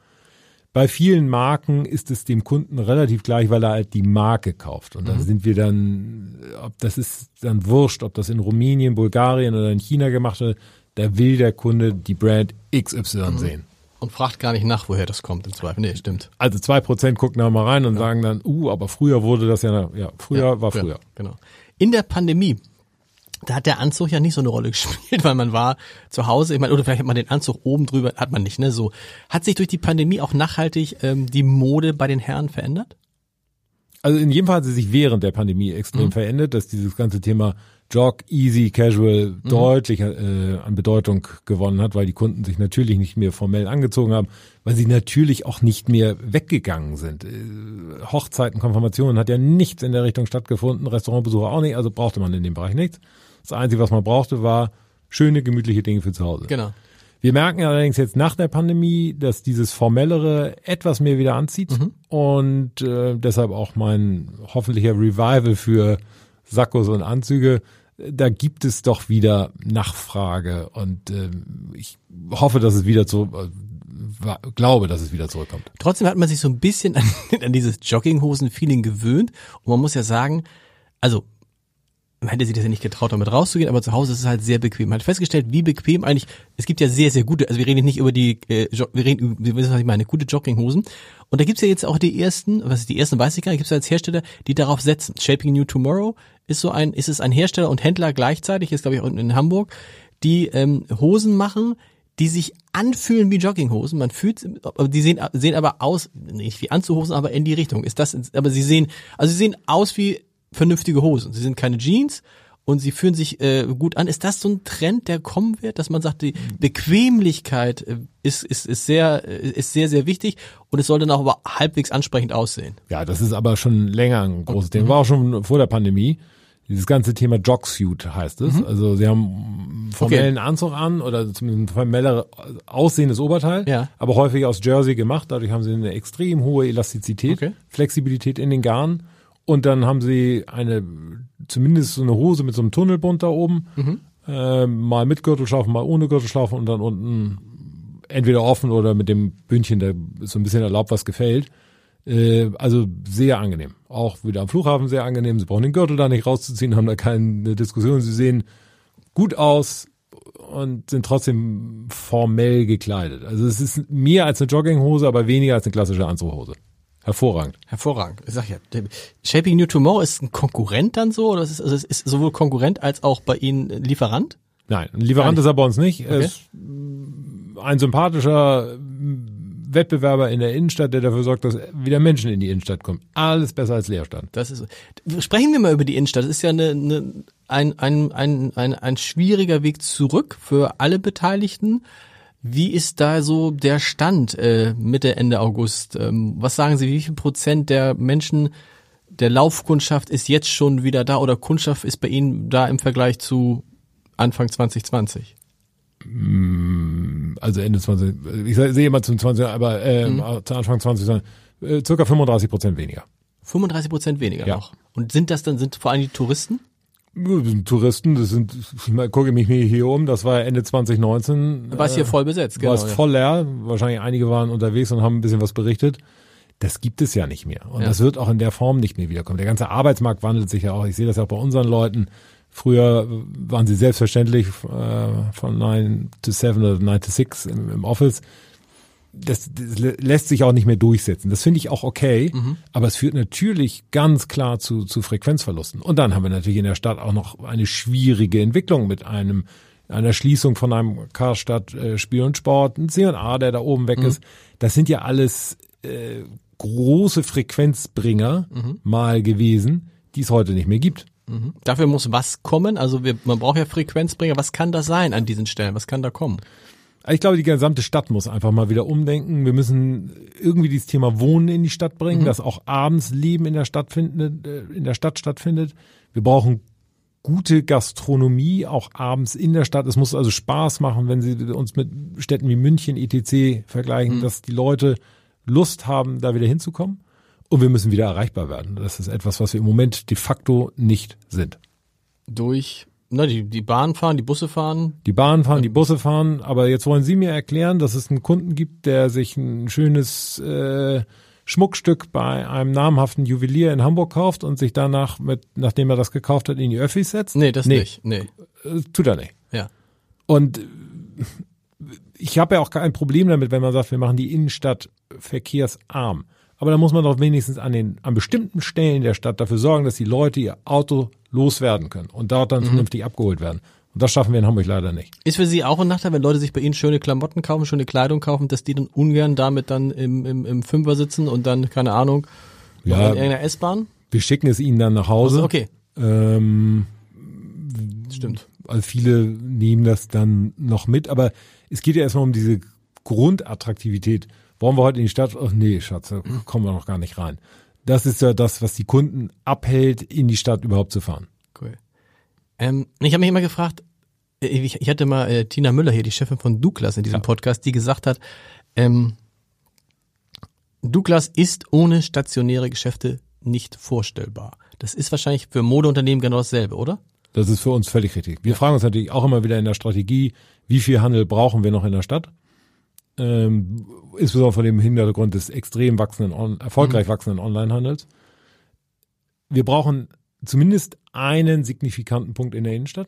Bei vielen Marken ist es dem Kunden relativ gleich, weil er halt die Marke kauft. Und da sind wir dann, ob das ist dann wurscht, ob das in Rumänien, Bulgarien oder in China gemacht wird, da will der Kunde die Brand XY sehen. Und fragt gar nicht nach, woher das kommt im Zweifel. Nee, stimmt. Also zwei Prozent gucken da mal rein und sagen dann, uh, aber früher wurde das ja, ja, früher war früher. Genau. In der Pandemie, da hat der Anzug ja nicht so eine Rolle gespielt, weil man war zu Hause, ich meine, oder vielleicht hat man den Anzug oben drüber, hat man nicht, ne? So. Hat sich durch die Pandemie auch nachhaltig ähm, die Mode bei den Herren verändert? Also in jedem Fall hat sie sich während der Pandemie extrem verändert, dass dieses ganze Thema Jog, Easy, Casual deutlich äh, an Bedeutung gewonnen hat, weil die Kunden sich natürlich nicht mehr formell angezogen haben, weil sie natürlich auch nicht mehr weggegangen sind. Äh, Hochzeiten, Konfirmationen hat ja nichts in der Richtung stattgefunden, Restaurantbesuche auch nicht, also brauchte man in dem Bereich nichts. Das Einzige, was man brauchte, war schöne, gemütliche Dinge für zu Hause. Genau. Wir merken allerdings jetzt nach der Pandemie, dass dieses Formellere etwas mehr wieder anzieht und äh, deshalb auch mein hoffentlicher Revival für Sakkos und Anzüge. da gibt es doch wieder Nachfrage und äh, ich hoffe, dass es wieder so, äh, glaube, dass es wieder zurückkommt. Trotzdem hat man sich so ein bisschen an, an dieses Jogginghosen-Feeling gewöhnt und man muss ja sagen, also hätte sich das ja nicht getraut, damit rauszugehen, aber zu Hause ist es halt sehr bequem. Man hat festgestellt, wie bequem eigentlich, es gibt ja sehr, sehr gute, also wir reden nicht über die, äh, wir reden wir wissen, was ich meine, gute Jogginghosen. Und da gibt's ja jetzt auch die ersten, was ist die ersten, weiß ich gar nicht, gibt's ja als Hersteller, die darauf setzen. Shaping New Tomorrow ist so ein, ist es ein Hersteller und Händler gleichzeitig, ist glaube ich unten in Hamburg, die ähm, Hosen machen, die sich anfühlen wie Jogginghosen. Man fühlt, die sehen, sehen aber aus, nicht wie Anzuhosen, aber in die Richtung. Ist das, aber sie sehen, also sie sehen aus wie vernünftige Hosen. Sie sind keine Jeans und sie fühlen sich äh, gut an. Ist das so ein Trend, der kommen wird, dass man sagt, die Bequemlichkeit äh, ist, ist, ist sehr, äh, ist sehr, sehr wichtig und es soll dann auch aber halbwegs ansprechend aussehen. Ja, das ist aber schon länger ein großes Thema. War auch schon vor der Pandemie. Dieses ganze Thema Jogsuit heißt es. Mhm. Also sie haben formellen okay. Anzug an oder zumindest ein formeller aussehendes Oberteil, ja. aber häufig aus Jersey gemacht. Dadurch haben sie eine extrem hohe Elastizität, okay. Flexibilität in den Garn und dann haben sie eine, zumindest so eine Hose mit so einem Tunnelbund da oben, mhm. äh, mal mit Gürtelschlaufen, mal ohne Gürtelschlaufen und dann unten entweder offen oder mit dem Bündchen, der so ein bisschen erlaubt, was gefällt. Äh, also sehr angenehm. Auch wieder am Flughafen sehr angenehm. Sie brauchen den Gürtel da nicht rauszuziehen, haben da keine Diskussion. Sie sehen gut aus und sind trotzdem formell gekleidet. Also es ist mehr als eine Jogginghose, aber weniger als eine klassische Anzughose. Hervorragend. Hervorragend. Ich sag ja, Shaping New Tomorrow ist ein Konkurrent dann so oder ist, also es ist sowohl Konkurrent als auch bei Ihnen Lieferant? Nein, ein Lieferant ist er bei uns nicht. Er okay. ist ein sympathischer Wettbewerber in der Innenstadt, der dafür sorgt, dass wieder Menschen in die Innenstadt kommen. Alles besser als Leerstand. Das ist. Sprechen wir mal über die Innenstadt. Das ist ja eine, eine, ein, ein, ein, ein, ein schwieriger Weg zurück für alle Beteiligten. Wie ist da so der Stand äh, Mitte, Ende August? Ähm, was sagen Sie, wie viel Prozent der Menschen der Laufkundschaft ist jetzt schon wieder da oder Kundschaft ist bei Ihnen da im Vergleich zu Anfang 2020? Mm, also Ende 20, ich sehe immer zum 20, aber äh, mhm. zu Anfang 20, äh, circa 35 Prozent weniger. 35 Prozent weniger ja. noch. Und sind das dann, sind vor allem die Touristen? Touristen, das sind, ich gucke mich hier um, das war Ende 2019. War es hier voll besetzt, genau. War es voll leer, wahrscheinlich einige waren unterwegs und haben ein bisschen was berichtet. Das gibt es ja nicht mehr. Und ja. das wird auch in der Form nicht mehr wiederkommen. Der ganze Arbeitsmarkt wandelt sich ja auch. Ich sehe das ja auch bei unseren Leuten. Früher waren sie selbstverständlich äh, von 9 to 7 oder 9 to 6 im, im Office das, das lässt sich auch nicht mehr durchsetzen. Das finde ich auch okay, mhm. aber es führt natürlich ganz klar zu, zu Frequenzverlusten. Und dann haben wir natürlich in der Stadt auch noch eine schwierige Entwicklung mit einem einer Schließung von einem Karstadt äh, Spiel und Sport, ein C&A, der da oben weg mhm. ist. Das sind ja alles äh, große Frequenzbringer mhm. mal gewesen, die es heute nicht mehr gibt. Mhm. Dafür muss was kommen. Also wir, man braucht ja Frequenzbringer. Was kann das sein an diesen Stellen? Was kann da kommen? Ich glaube, die gesamte Stadt muss einfach mal wieder umdenken. Wir müssen irgendwie dieses Thema Wohnen in die Stadt bringen, mhm. dass auch abends Leben in der Stadt findet, äh, in der Stadt stattfindet. Wir brauchen gute Gastronomie auch abends in der Stadt. Es muss also Spaß machen, wenn Sie uns mit Städten wie München, etc. vergleichen, mhm. dass die Leute Lust haben, da wieder hinzukommen. Und wir müssen wieder erreichbar werden. Das ist etwas, was wir im Moment de facto nicht sind. Durch na, die, die Bahn fahren, die Busse fahren. Die Bahn fahren, die Busse fahren. Aber jetzt wollen Sie mir erklären, dass es einen Kunden gibt, der sich ein schönes äh, Schmuckstück bei einem namhaften Juwelier in Hamburg kauft und sich danach, mit, nachdem er das gekauft hat, in die Öffis setzt? Nee, das nee. nicht. Nee. Äh, tut er nicht. Ja. Und ich habe ja auch kein Problem damit, wenn man sagt, wir machen die Innenstadt verkehrsarm. Aber da muss man doch wenigstens an den, an bestimmten Stellen der Stadt dafür sorgen, dass die Leute ihr Auto loswerden können und dort dann mhm. vernünftig abgeholt werden. Und das schaffen wir in Hamburg leider nicht. Ist für Sie auch ein Nachteil, wenn Leute sich bei Ihnen schöne Klamotten kaufen, schöne Kleidung kaufen, dass die dann ungern damit dann im, im, im Fünfer sitzen und dann, keine Ahnung, ja, in irgendeiner S-Bahn? Wir schicken es Ihnen dann nach Hause. Also, okay. Ähm, Stimmt. Also viele nehmen das dann noch mit, aber es geht ja erstmal um diese Grundattraktivität. Wollen wir heute in die Stadt? Ach nee, Schatz, da kommen wir noch gar nicht rein. Das ist ja das, was die Kunden abhält, in die Stadt überhaupt zu fahren. Cool. Ähm, ich habe mich immer gefragt, äh, ich, ich hatte mal äh, Tina Müller hier, die Chefin von Douglas in diesem ja. Podcast, die gesagt hat, ähm, Douglas ist ohne stationäre Geschäfte nicht vorstellbar. Das ist wahrscheinlich für Modeunternehmen genau dasselbe, oder? Das ist für uns völlig richtig. Wir fragen uns natürlich auch immer wieder in der Strategie, wie viel Handel brauchen wir noch in der Stadt? Ähm, insbesondere von dem Hintergrund des extrem wachsenden, erfolgreich mhm. wachsenden Onlinehandels. Wir brauchen zumindest einen signifikanten Punkt in der Innenstadt.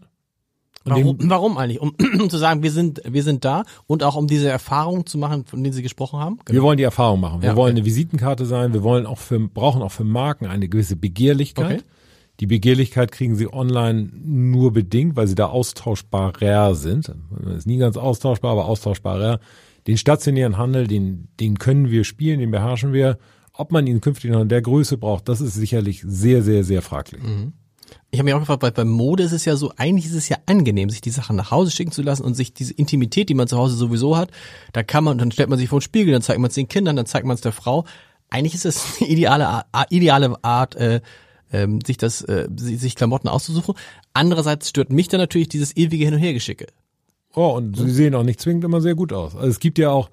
Warum, warum, eigentlich? Um, um, zu sagen, wir sind, wir sind da und auch um diese Erfahrung zu machen, von denen Sie gesprochen haben? Genau. Wir wollen die Erfahrung machen. Wir ja, wollen okay. eine Visitenkarte sein. Wir wollen auch für, brauchen auch für Marken eine gewisse Begehrlichkeit. Okay. Die Begehrlichkeit kriegen sie online nur bedingt, weil sie da austauschbarer sind. Ist nie ganz austauschbar, aber austauschbarer. Den stationären Handel, den, den können wir spielen, den beherrschen wir. Ob man ihn künftig noch in der Größe braucht, das ist sicherlich sehr, sehr, sehr fraglich. Mhm. Ich habe mich auch gefragt, weil beim Mode ist es ja so, eigentlich ist es ja angenehm, sich die Sachen nach Hause schicken zu lassen und sich diese Intimität, die man zu Hause sowieso hat, da kann man, dann stellt man sich vor den Spiegel, dann zeigt man es den Kindern, dann zeigt man es der Frau. Eigentlich ist es eine ideale, ideale Art, äh, ähm, sich das, äh, sich Klamotten auszusuchen. Andererseits stört mich dann natürlich dieses ewige Hin- und Hergeschicke. Oh, und sie sehen auch nicht zwingend immer sehr gut aus. Also es gibt ja auch,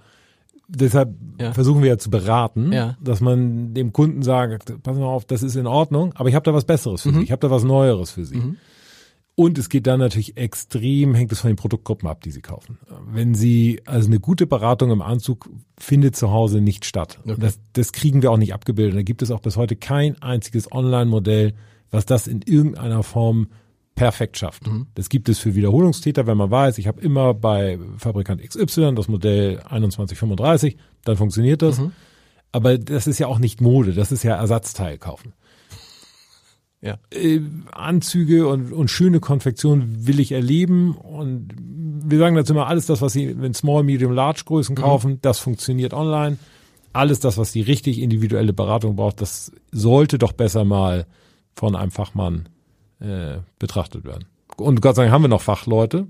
deshalb ja. versuchen wir ja zu beraten, ja. dass man dem Kunden sagt, pass mal auf, das ist in Ordnung, aber ich habe da was Besseres für mhm. Sie, ich habe da was Neueres für Sie. Mhm. Und es geht dann natürlich extrem, hängt es von den Produktgruppen ab, die Sie kaufen. Wenn Sie, also eine gute Beratung im Anzug findet zu Hause nicht statt. Okay. Das, das kriegen wir auch nicht abgebildet. Da gibt es auch bis heute kein einziges Online-Modell, was das in irgendeiner Form perfekt schafft. Mhm. Das gibt es für Wiederholungstäter, wenn man weiß, ich habe immer bei Fabrikant XY das Modell 2135, dann funktioniert das. Mhm. Aber das ist ja auch nicht Mode, das ist ja Ersatzteil kaufen. Ja. Äh, Anzüge und, und schöne Konfektion will ich erleben und wir sagen dazu immer, alles das, was Sie in Small, Medium, Large Größen mhm. kaufen, mhm. das funktioniert online. Alles das, was die richtig individuelle Beratung braucht, das sollte doch besser mal von einem Fachmann äh, betrachtet werden. Und Gott sei Dank haben wir noch Fachleute,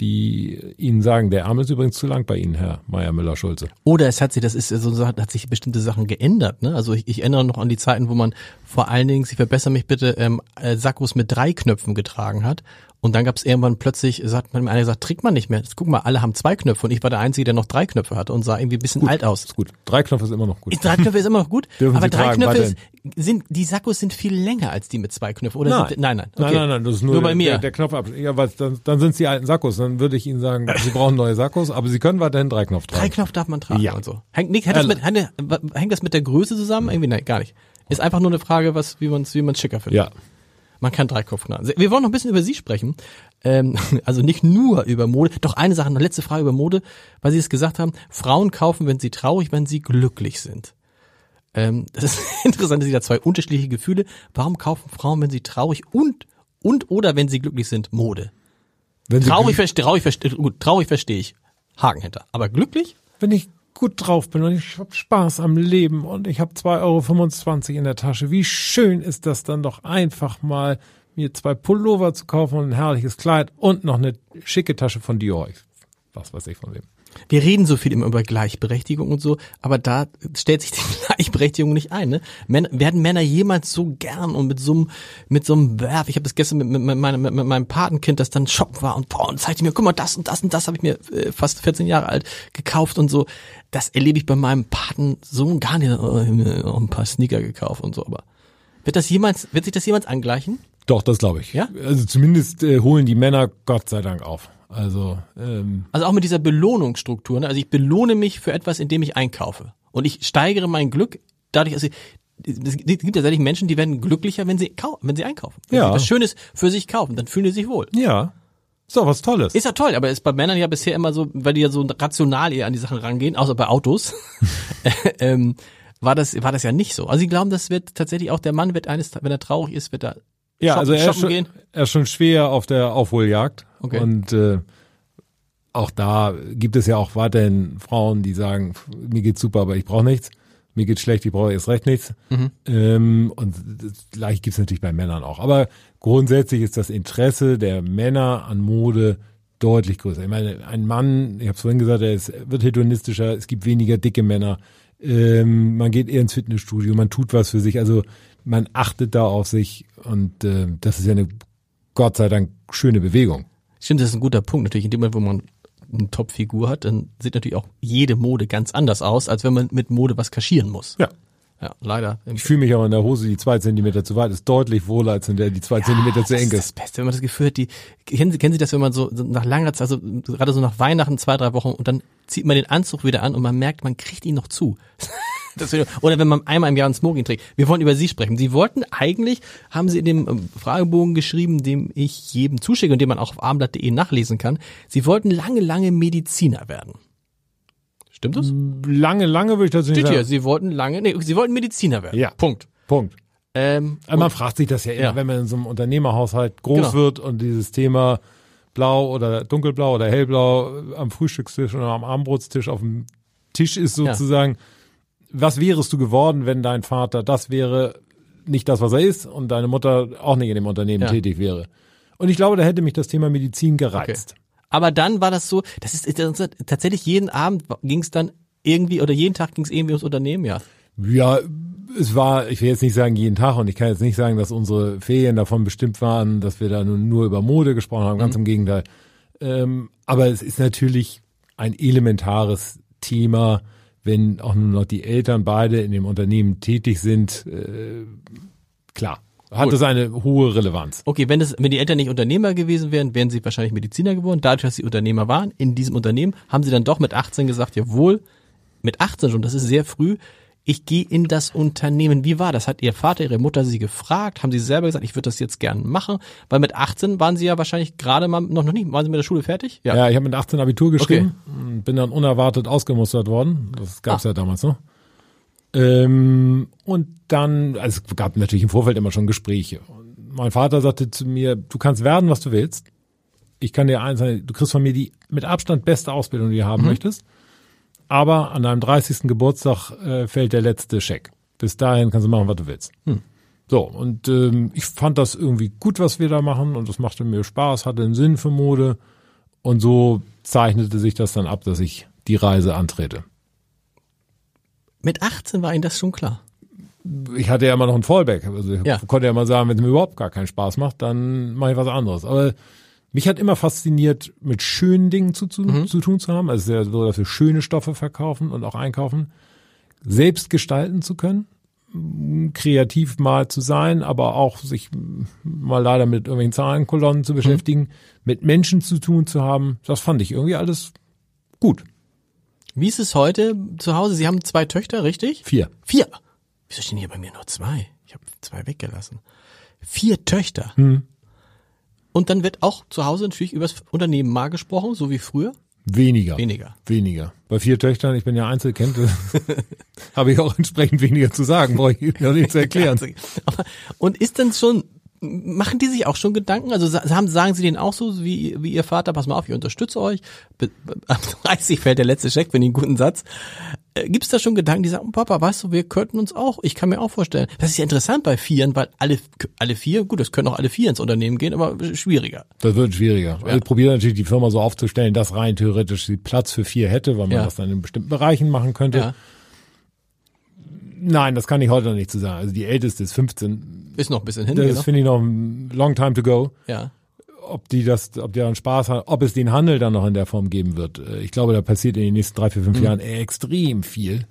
die Ihnen sagen, der Arm ist übrigens zu lang bei Ihnen, Herr Meier Müller-Schulze. Oder es hat sich, das ist so, hat sich bestimmte Sachen geändert. Ne? Also ich, ich erinnere noch an die Zeiten, wo man vor allen Dingen, Sie verbessern mich bitte, ähm, äh, Sakkos mit drei Knöpfen getragen hat und dann gab es irgendwann plötzlich, sagt man, einer gesagt, trägt man nicht mehr. Jetzt, guck mal, alle haben zwei Knöpfe und ich war der Einzige, der noch drei Knöpfe hatte und sah irgendwie ein bisschen gut, alt aus. Ist gut. Drei Knöpfe ist immer noch gut. Drei Knöpfe ist immer noch gut. aber Sie drei tragen, Knöpfe ist, sind, die Sakkos sind viel länger als die mit zwei Knöpfen, oder? Nein, sind, nein, nein. Okay. Nein, nein, nein, das ist nur, nur bei mir. Der, der Knopf ab. Ja, was, dann, dann sind es die alten Sakkos. Dann würde ich Ihnen sagen, Sie brauchen neue Sakkos, aber Sie können weiterhin drei Knopf tragen. Drei Knopf darf man tragen ja. und so. Hängt, nicht, hängt, das mit, hängt das mit der Größe zusammen? Irgendwie, nein, gar nicht. Ist einfach nur eine Frage, was, wie man es wie man's schicker findet. Ja. Man kann drei Kopfknacken. Wir wollen noch ein bisschen über Sie sprechen. Ähm, also nicht nur über Mode. Doch eine Sache, eine letzte Frage über Mode, weil Sie es gesagt haben. Frauen kaufen, wenn sie traurig, wenn sie glücklich sind. Ähm, das ist interessant, dass Sie da zwei unterschiedliche Gefühle. Warum kaufen Frauen, wenn sie traurig und und oder wenn sie glücklich sind, Mode? Wenn traurig, verstehe, traurig, verstehe, gut, traurig verstehe ich. Haken hinter. Aber glücklich? Wenn ich gut drauf bin und ich habe Spaß am Leben und ich habe 2,25 Euro in der Tasche. Wie schön ist das dann doch einfach mal, mir zwei Pullover zu kaufen und ein herrliches Kleid und noch eine schicke Tasche von Dior. Was weiß ich von wem. Wir reden so viel immer über Gleichberechtigung und so, aber da stellt sich die Gleichberechtigung nicht ein. Ne? Männer, werden Männer jemals so gern und mit so einem mit so einem Werf? Ich habe das gestern mit, mit, mit, meinem, mit, meinem Patenkind, das dann Shop war und boah, und zeigte mir, guck mal, das und das und das habe ich mir äh, fast 14 Jahre alt gekauft und so. Das erlebe ich bei meinem Patensohn gar nicht. Oh, ein paar Sneaker gekauft und so, aber wird das jemals, wird sich das jemals angleichen? Doch, das glaube ich. Ja? Also zumindest äh, holen die Männer Gott sei Dank auf. Also, ähm, also auch mit dieser Belohnungsstruktur. Ne? Also ich belohne mich für etwas, indem ich einkaufe. Und ich steigere mein Glück dadurch, also es gibt ja tatsächlich Menschen, die werden glücklicher, wenn sie wenn sie einkaufen. Wenn ja. sie was Schönes für sich kaufen, dann fühlen sie sich wohl. Ja. Doch was Tolles. Ist ja toll, aber ist bei Männern ja bisher immer so, weil die ja so rational eher an die Sachen rangehen, außer bei Autos, ähm, war das, war das ja nicht so. Also sie glauben, das wird tatsächlich auch der Mann wird eines, wenn er traurig ist, wird er ja, shoppen, also er ist, schon, er ist schon schwer auf der Aufholjagd. Okay. Und äh, auch da gibt es ja auch weiterhin Frauen, die sagen, mir geht's super, aber ich brauche nichts. Mir geht's schlecht, ich brauche erst recht nichts. Mhm. Ähm, und das gleiche gibt's natürlich bei Männern auch. Aber grundsätzlich ist das Interesse der Männer an Mode deutlich größer. Ich meine, ein Mann, ich habe es vorhin gesagt, er ist, wird hedonistischer, es gibt weniger dicke Männer, ähm, man geht eher ins Fitnessstudio, man tut was für sich, also man achtet da auf sich und äh, das ist ja eine Gott sei Dank schöne Bewegung. Stimmt, das ist ein guter Punkt. Natürlich, in dem Moment, wo man eine Top-Figur hat, dann sieht natürlich auch jede Mode ganz anders aus, als wenn man mit Mode was kaschieren muss. Ja. ja, leider. Ich fühle mich auch in der Hose, die zwei Zentimeter zu weit ist, deutlich wohler, als in der die zwei Zentimeter zu das eng ist ist. das Beste, wenn man das Gefühl hat, die, kennen Sie, kennen Sie das, wenn man so so nach langer Zeit, also gerade so nach Weihnachten, zwei, drei Wochen und dann zieht man den Anzug wieder an und man merkt, man kriegt ihn noch zu. Oder wenn man einmal im Jahr ein Smoking trägt. Wir wollen über Sie sprechen. Sie wollten eigentlich, haben Sie in dem ähm, Fragebogen geschrieben, dem ich jedem zuschicke und den man auch auf abendblatt.de nachlesen kann, Sie wollten lange, lange Mediziner werden. Stimmt das? Lange, lange würde ich dazu nicht Steht hier, sagen. Sie wollten lange, nee, Sie wollten Mediziner werden. Ja. Punkt. Punkt. Ähm, Aber man fragt sich das ja immer, Ja. wenn man in so einem Unternehmerhaushalt groß Genau. wird und dieses Thema blau oder dunkelblau oder hellblau am Frühstückstisch oder am Abendbrotstisch auf dem Tisch ist sozusagen, was wärest du geworden, wenn dein Vater das wäre, nicht das, was er ist und deine Mutter auch nicht in dem Unternehmen Ja. tätig wäre. Und ich glaube, da hätte mich das Thema Medizin gereizt. Aber dann war das so, das ist, das ist tatsächlich jeden Abend ging es dann irgendwie oder jeden Tag ging es irgendwie ums Unternehmen, ja. Ja, es war, ich will jetzt nicht sagen jeden Tag und ich kann jetzt nicht sagen, dass unsere Ferien davon bestimmt waren, dass wir da nun nur über Mode gesprochen haben, ganz im Gegenteil. Ähm, aber es ist natürlich ein elementares Thema, wenn auch nur noch die Eltern beide in dem Unternehmen tätig sind. Äh, klar, hat Gut. das eine hohe Relevanz. Okay, wenn das, wenn die Eltern nicht Unternehmer gewesen wären, wären sie wahrscheinlich Mediziner geworden. Dadurch, dass sie Unternehmer waren, in diesem Unternehmen, haben sie dann doch mit 18 gesagt, jawohl, mit 18 schon, das ist sehr früh, ich gehe in das Unternehmen. Wie war das? Hat ihr Vater, ihre Mutter sie gefragt? Haben sie selber gesagt, ich würde das jetzt gern machen? Weil mit 18 waren sie ja wahrscheinlich gerade mal, noch, noch nicht, waren sie mit der Schule fertig? Ja, ich habe mit 18 Abitur geschrieben, und bin dann unerwartet ausgemustert worden. Das gab's Ah. ja damals noch. Ähm, und dann, also es gab natürlich im Vorfeld immer schon Gespräche. Und mein Vater sagte zu mir, du kannst werden, was du willst. Ich kann dir eins sagen, du kriegst von mir die mit Abstand beste Ausbildung, die du haben möchtest. Aber an deinem 30. Geburtstag äh, fällt der letzte Scheck. Bis dahin kannst du machen, was du willst. So, und ähm, ich fand das irgendwie gut, was wir da machen und das machte mir Spaß, hatte einen Sinn für Mode und so zeichnete sich das dann ab, dass ich die Reise antrete. Mit 18 war ihnen das schon klar. Ich hatte ja immer noch ein Fallback, also ich Ja. konnte ja mal sagen, wenn es mir überhaupt gar keinen Spaß macht, dann mache ich was anderes. Aber mich hat immer fasziniert, mit schönen Dingen zu, zu, zu tun zu haben. Also ja so, dass wir schöne Stoffe verkaufen und auch einkaufen, selbst gestalten zu können, kreativ mal zu sein, aber auch sich mal leider mit irgendwelchen Zahlenkolonnen zu beschäftigen, mit Menschen zu tun zu haben. Das fand ich irgendwie alles gut. Wie ist es heute zu Hause? Sie haben zwei Töchter, richtig? Vier. Vier. Wieso stehen hier bei mir nur zwei? Ich habe zwei weggelassen. Vier Töchter. Und dann wird auch zu Hause natürlich über das Unternehmen mal gesprochen, so wie früher. Weniger. Weniger. Weniger. Bei vier Töchtern, ich bin ja Einzelkind, habe ich auch entsprechend weniger zu sagen, brauche ich noch nicht zu erklären. Aber, und ist denn schon, machen die sich auch schon Gedanken? Also haben, sagen sie denen auch so wie, wie ihr Vater, pass mal auf, ich unterstütze euch. Ab 30 fällt der letzte Scheck, finde ich einen guten Satz. Äh, Gibt es da schon Gedanken, die sagen, Papa, weißt du, wir könnten uns auch, ich kann mir auch vorstellen. Das ist ja interessant bei Vieren, weil alle, alle vier, gut, das können auch alle vier ins Unternehmen gehen, aber schwieriger. Das wird schwieriger. Also ich probiere natürlich die Firma so aufzustellen, dass rein theoretisch sie Platz für vier hätte, weil man Ja. das dann in bestimmten Bereichen machen könnte. Ja, Nein, das kann ich heute noch nicht zu sagen. Also die älteste ist 15. ist noch ein bisschen hin. Das genau. finde ich noch ein long time to go. Ja. Ob die das, ob die daran Spaß haben, ob es den Handel dann noch in der Form geben wird. Äh, Ich glaube, da passiert in den nächsten drei, vier, Mhm. fünf Jahren extrem viel.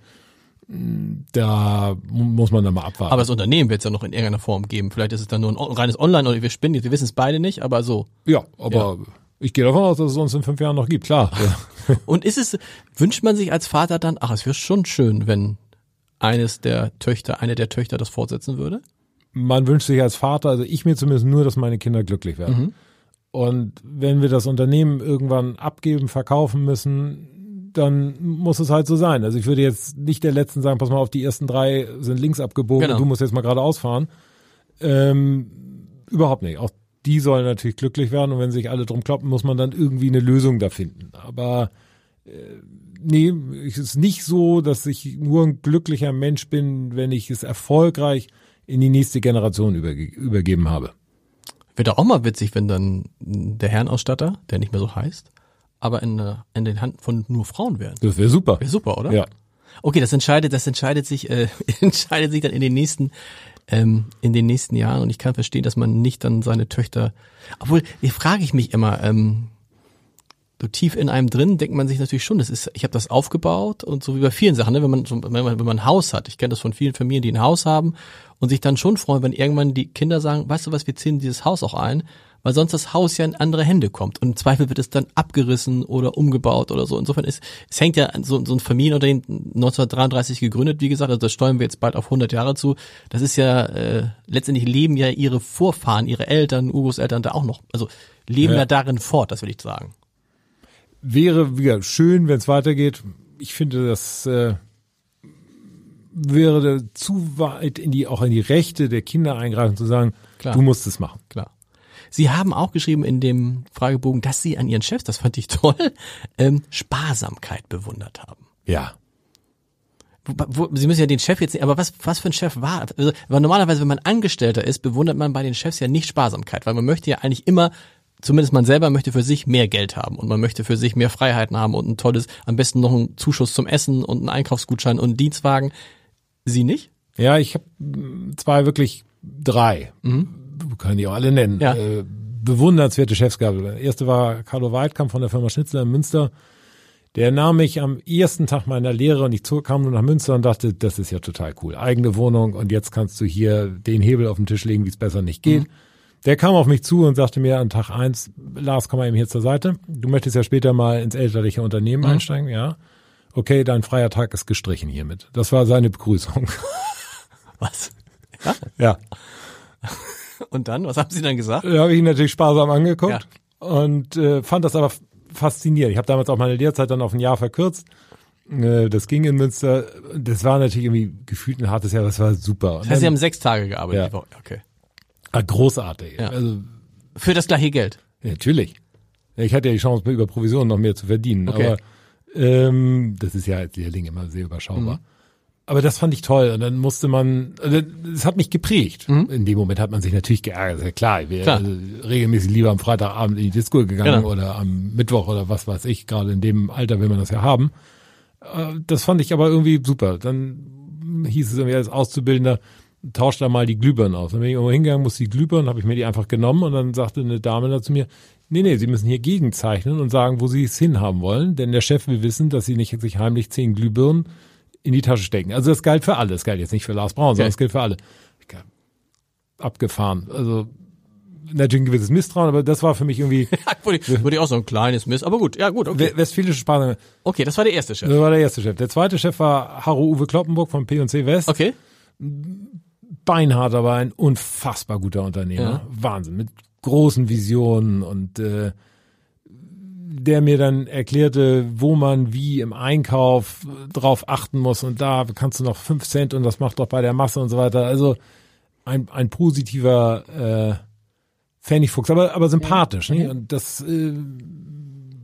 Da mu- muss man dann mal abwarten. Aber das Unternehmen wird es ja noch in irgendeiner Form geben. Vielleicht ist es dann nur ein reines Online oder wir spinnen jetzt, wir wissen es beide nicht, aber so. ja, aber ich gehe davon aus, dass es uns in fünf Jahren noch gibt, klar. Ja. Und ist es, wünscht man sich als Vater dann, ach, es wäre schon schön, wenn eines der Töchter, eine der Töchter das fortsetzen würde? man wünscht sich als Vater, also ich mir zumindest nur, dass meine Kinder glücklich werden. Und wenn wir das Unternehmen irgendwann abgeben, verkaufen müssen, dann muss es halt so sein. Also ich würde jetzt nicht der Letzten sagen, pass mal auf, die ersten drei sind links abgebogen, Genau. du musst jetzt mal geradeaus fahren. Ähm, überhaupt nicht. Auch die sollen natürlich glücklich werden und wenn sich alle drum kloppen, muss man dann irgendwie eine Lösung da finden. Aber äh, nee, es ist nicht so, dass ich nur ein glücklicher Mensch bin, wenn ich es erfolgreich in die nächste Generation überge übergeben habe. Wird doch auch mal witzig, wenn dann der Herrenausstatter, der nicht mehr so heißt, aber in, der- in den Händen von nur Frauen wären. Das wäre super. Wäre super, oder? Ja. Okay, das entscheidet, das entscheidet sich, äh, entscheidet sich dann in den nächsten, ähm, in den nächsten Jahren. Und ich kann verstehen, dass man nicht dann seine Töchter, obwohl, hier frage ich mich immer, ähm, so tief in einem drin denkt man sich natürlich schon, das ist, ich habe das aufgebaut und so wie bei vielen Sachen, ne, wenn man so, wenn man, wenn man ein Haus hat, ich kenne das von vielen Familien, die ein Haus haben und sich dann schon freuen, wenn irgendwann die Kinder sagen, weißt du was, wir ziehen dieses Haus auch ein, weil sonst das Haus ja in andere Hände kommt und im Zweifel wird es dann abgerissen oder umgebaut oder so. Insofern ist, es hängt ja so, so ein Familienunternehmen 1933 gegründet, wie gesagt, also das steuern wir jetzt bald auf 100 Jahre zu. Das ist ja äh, letztendlich leben ja ihre Vorfahren, ihre Eltern, Urgroßeltern da auch noch, also leben ja, Ja. darin fort, das will ich sagen. Wäre wieder schön, wenn es weitergeht. Ich finde, das äh, wäre zu weit in die auch in die Rechte der Kinder eingreifen zu sagen, Klar. du musst es machen. Klar. Sie haben auch geschrieben in dem Fragebogen, dass Sie an Ihren Chefs, das fand ich toll, ähm, Sparsamkeit bewundert haben. Ja. Wo, wo, Sie müssen ja den Chef jetzt nicht, aber was, was für ein Chef war? Also, weil normalerweise, wenn man Angestellter ist, bewundert man bei den Chefs ja nicht Sparsamkeit, weil man möchte ja eigentlich immer, zumindest man selber möchte für sich mehr Geld haben und man möchte für sich mehr Freiheiten haben und ein tolles, am besten noch einen Zuschuss zum Essen und einen Einkaufsgutschein und einen Dienstwagen. Sie nicht? Ja, ich habe zwei wirklich drei. Wir können die auch alle nennen. Mhm. Ja. Äh, bewundernswerte Chefs gehabt. Der erste war Carlo Weidkamp von der Firma Schnitzler in Münster. Der nahm mich am ersten Tag meiner Lehre und ich kam nur nach Münster und dachte, das ist ja total cool. Eigene Wohnung und jetzt kannst du hier den Hebel auf den Tisch legen, wie es besser nicht geht. Der kam auf mich zu und sagte mir an Tag eins, Lars, komm mal eben hier zur Seite. Du möchtest ja später mal ins elterliche Unternehmen einsteigen, ja. Okay, dein freier Tag ist gestrichen hiermit. Das war seine Begrüßung. Was? ja. Und dann, was haben Sie dann gesagt? Da habe ich ihn natürlich sparsam angeguckt und äh, fand das aber faszinierend. Ich habe damals auch meine Lehrzeit dann auf ein Jahr verkürzt. Äh, das ging in Münster. Das war natürlich irgendwie gefühlt ein hartes Jahr, das war super. Und Das heißt, Sie dann- haben sechs Tage gearbeitet. Ja. Okay. Ah, großartig. Ja. Also Für das gleiche Geld. ja, natürlich. Ich hatte ja die Chance, über Provisionen noch mehr zu verdienen. Okay. Aber ähm, das ist ja als Lehrling immer sehr überschaubar. Mhm. Aber das fand ich toll. Und dann musste man, also das hat mich geprägt. In dem Moment hat man sich natürlich geärgert. Ja klar, ich wäre Mhm. Klar. also regelmäßig lieber am Freitagabend in die Disco gegangen Genau. oder am Mittwoch oder was weiß ich. Gerade in dem Alter will man das ja haben. Äh, Das fand ich aber irgendwie super. Dann hieß es irgendwie als Auszubildender, tauscht da mal die Glühbirnen aus. Dann bin ich irgendwo hingegangen, musste die Glühbirnen, habe ich mir die einfach genommen und dann sagte eine Dame da zu mir, nee, nee, Sie müssen hier gegenzeichnen und sagen, wo Sie es hinhaben wollen, denn der Chef will wissen, dass Sie nicht sich heimlich zehn Glühbirnen in die Tasche stecken. Also das galt für alle. Das galt jetzt nicht für Lars Braun, sondern es gilt für alle. Abgefahren. Also natürlich ein gewisses Misstrauen, aber das war für mich irgendwie würde, ich, würde ich auch so ein kleines Mist. Aber gut, ja gut, okay. we- westfälische Sprache. Okay, das war der erste Chef. Das war der erste Chef. Der zweite Chef war Harro Uwe Kloppenburg von P&C West. Okay. Beinhart, aber ein unfassbar guter Unternehmer. Ja. Wahnsinn, mit großen Visionen und äh, der mir dann erklärte, wo man wie im Einkauf drauf achten muss und da kannst du noch fünf Cent und das macht doch bei der Masse und so weiter. Also ein, ein positiver äh, Pfennigfuchs, aber, aber sympathisch. Ne? Und das äh,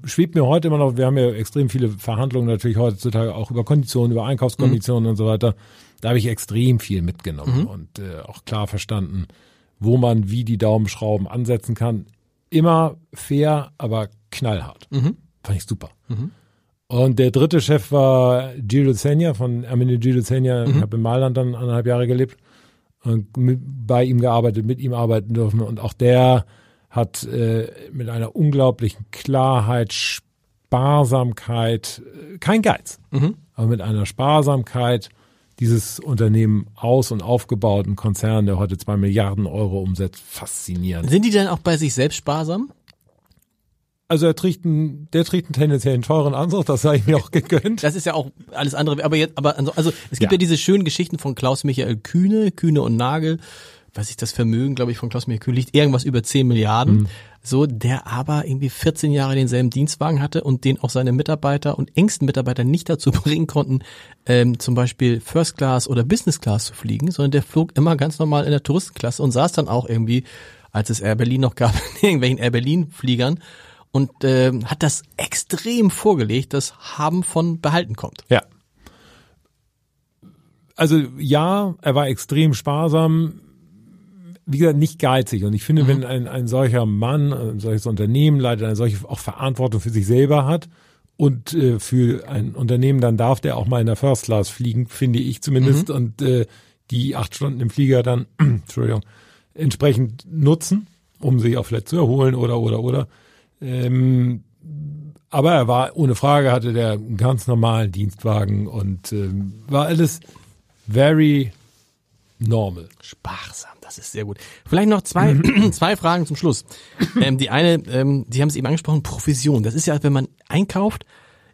schwebt mir heute immer noch, wir haben ja extrem viele Verhandlungen natürlich heutzutage auch über Konditionen, über Einkaufskonditionen und so weiter. Da habe ich extrem viel mitgenommen und äh, auch klar verstanden, wo man wie die Daumenschrauben ansetzen kann. Immer fair, aber knallhart. Fand ich super. Und der dritte Chef war Gildo Zegna von Ermine Gildo Zegna. Ich habe in Mailand dann anderthalb Jahre gelebt und mit, bei ihm gearbeitet, mit ihm arbeiten dürfen. Und auch der hat äh, mit einer unglaublichen Klarheit, Sparsamkeit, äh, kein Geiz, aber mit einer Sparsamkeit dieses Unternehmen aus- und aufgebaut, ein Konzern, der heute zwei Milliarden Euro umsetzt, faszinierend. Sind die denn auch bei sich selbst sparsam? Also er trägt einen, der trägt einen tendenziell einen teuren Anzug, das habe ich mir auch gegönnt. Das ist ja auch alles andere. Aber jetzt, aber also, also es gibt Ja. ja. diese schönen Geschichten von Klaus Michael Kühne, Kühne und Nagel. Was ich das Vermögen, glaube ich, von Klaus Kühne liegt irgendwas über 10 Milliarden. So, der aber irgendwie 14 Jahre denselben Dienstwagen hatte und den auch seine Mitarbeiter und engsten Mitarbeiter nicht dazu bringen konnten, ähm, zum Beispiel First Class oder Business Class zu fliegen, sondern der flog immer ganz normal in der Touristenklasse und saß dann auch irgendwie, als es Air Berlin noch gab, in irgendwelchen Air Berlin Fliegern und ähm, hat das extrem vorgelegt, dass Haben von Behalten kommt. Ja. Also ja, er war extrem sparsam, wie gesagt, nicht geizig. Und ich finde, wenn ein, ein solcher Mann, ein solches Unternehmen leitet, eine solche auch Verantwortung für sich selber hat und äh, für ein Unternehmen, dann darf der auch mal in der First Class fliegen, finde ich zumindest. Und äh, die acht Stunden im Flieger dann, Entschuldigung, entsprechend nutzen, um sich auch vielleicht zu erholen oder oder oder. Ähm, Aber er war, ohne Frage, hatte der einen ganz normalen Dienstwagen und ähm, war alles very normal. Sparsam, das ist sehr gut. Vielleicht noch zwei, zwei Fragen zum Schluss. Ähm, die eine, ähm, Sie haben es eben angesprochen, Provision. Das ist ja, wenn man einkauft,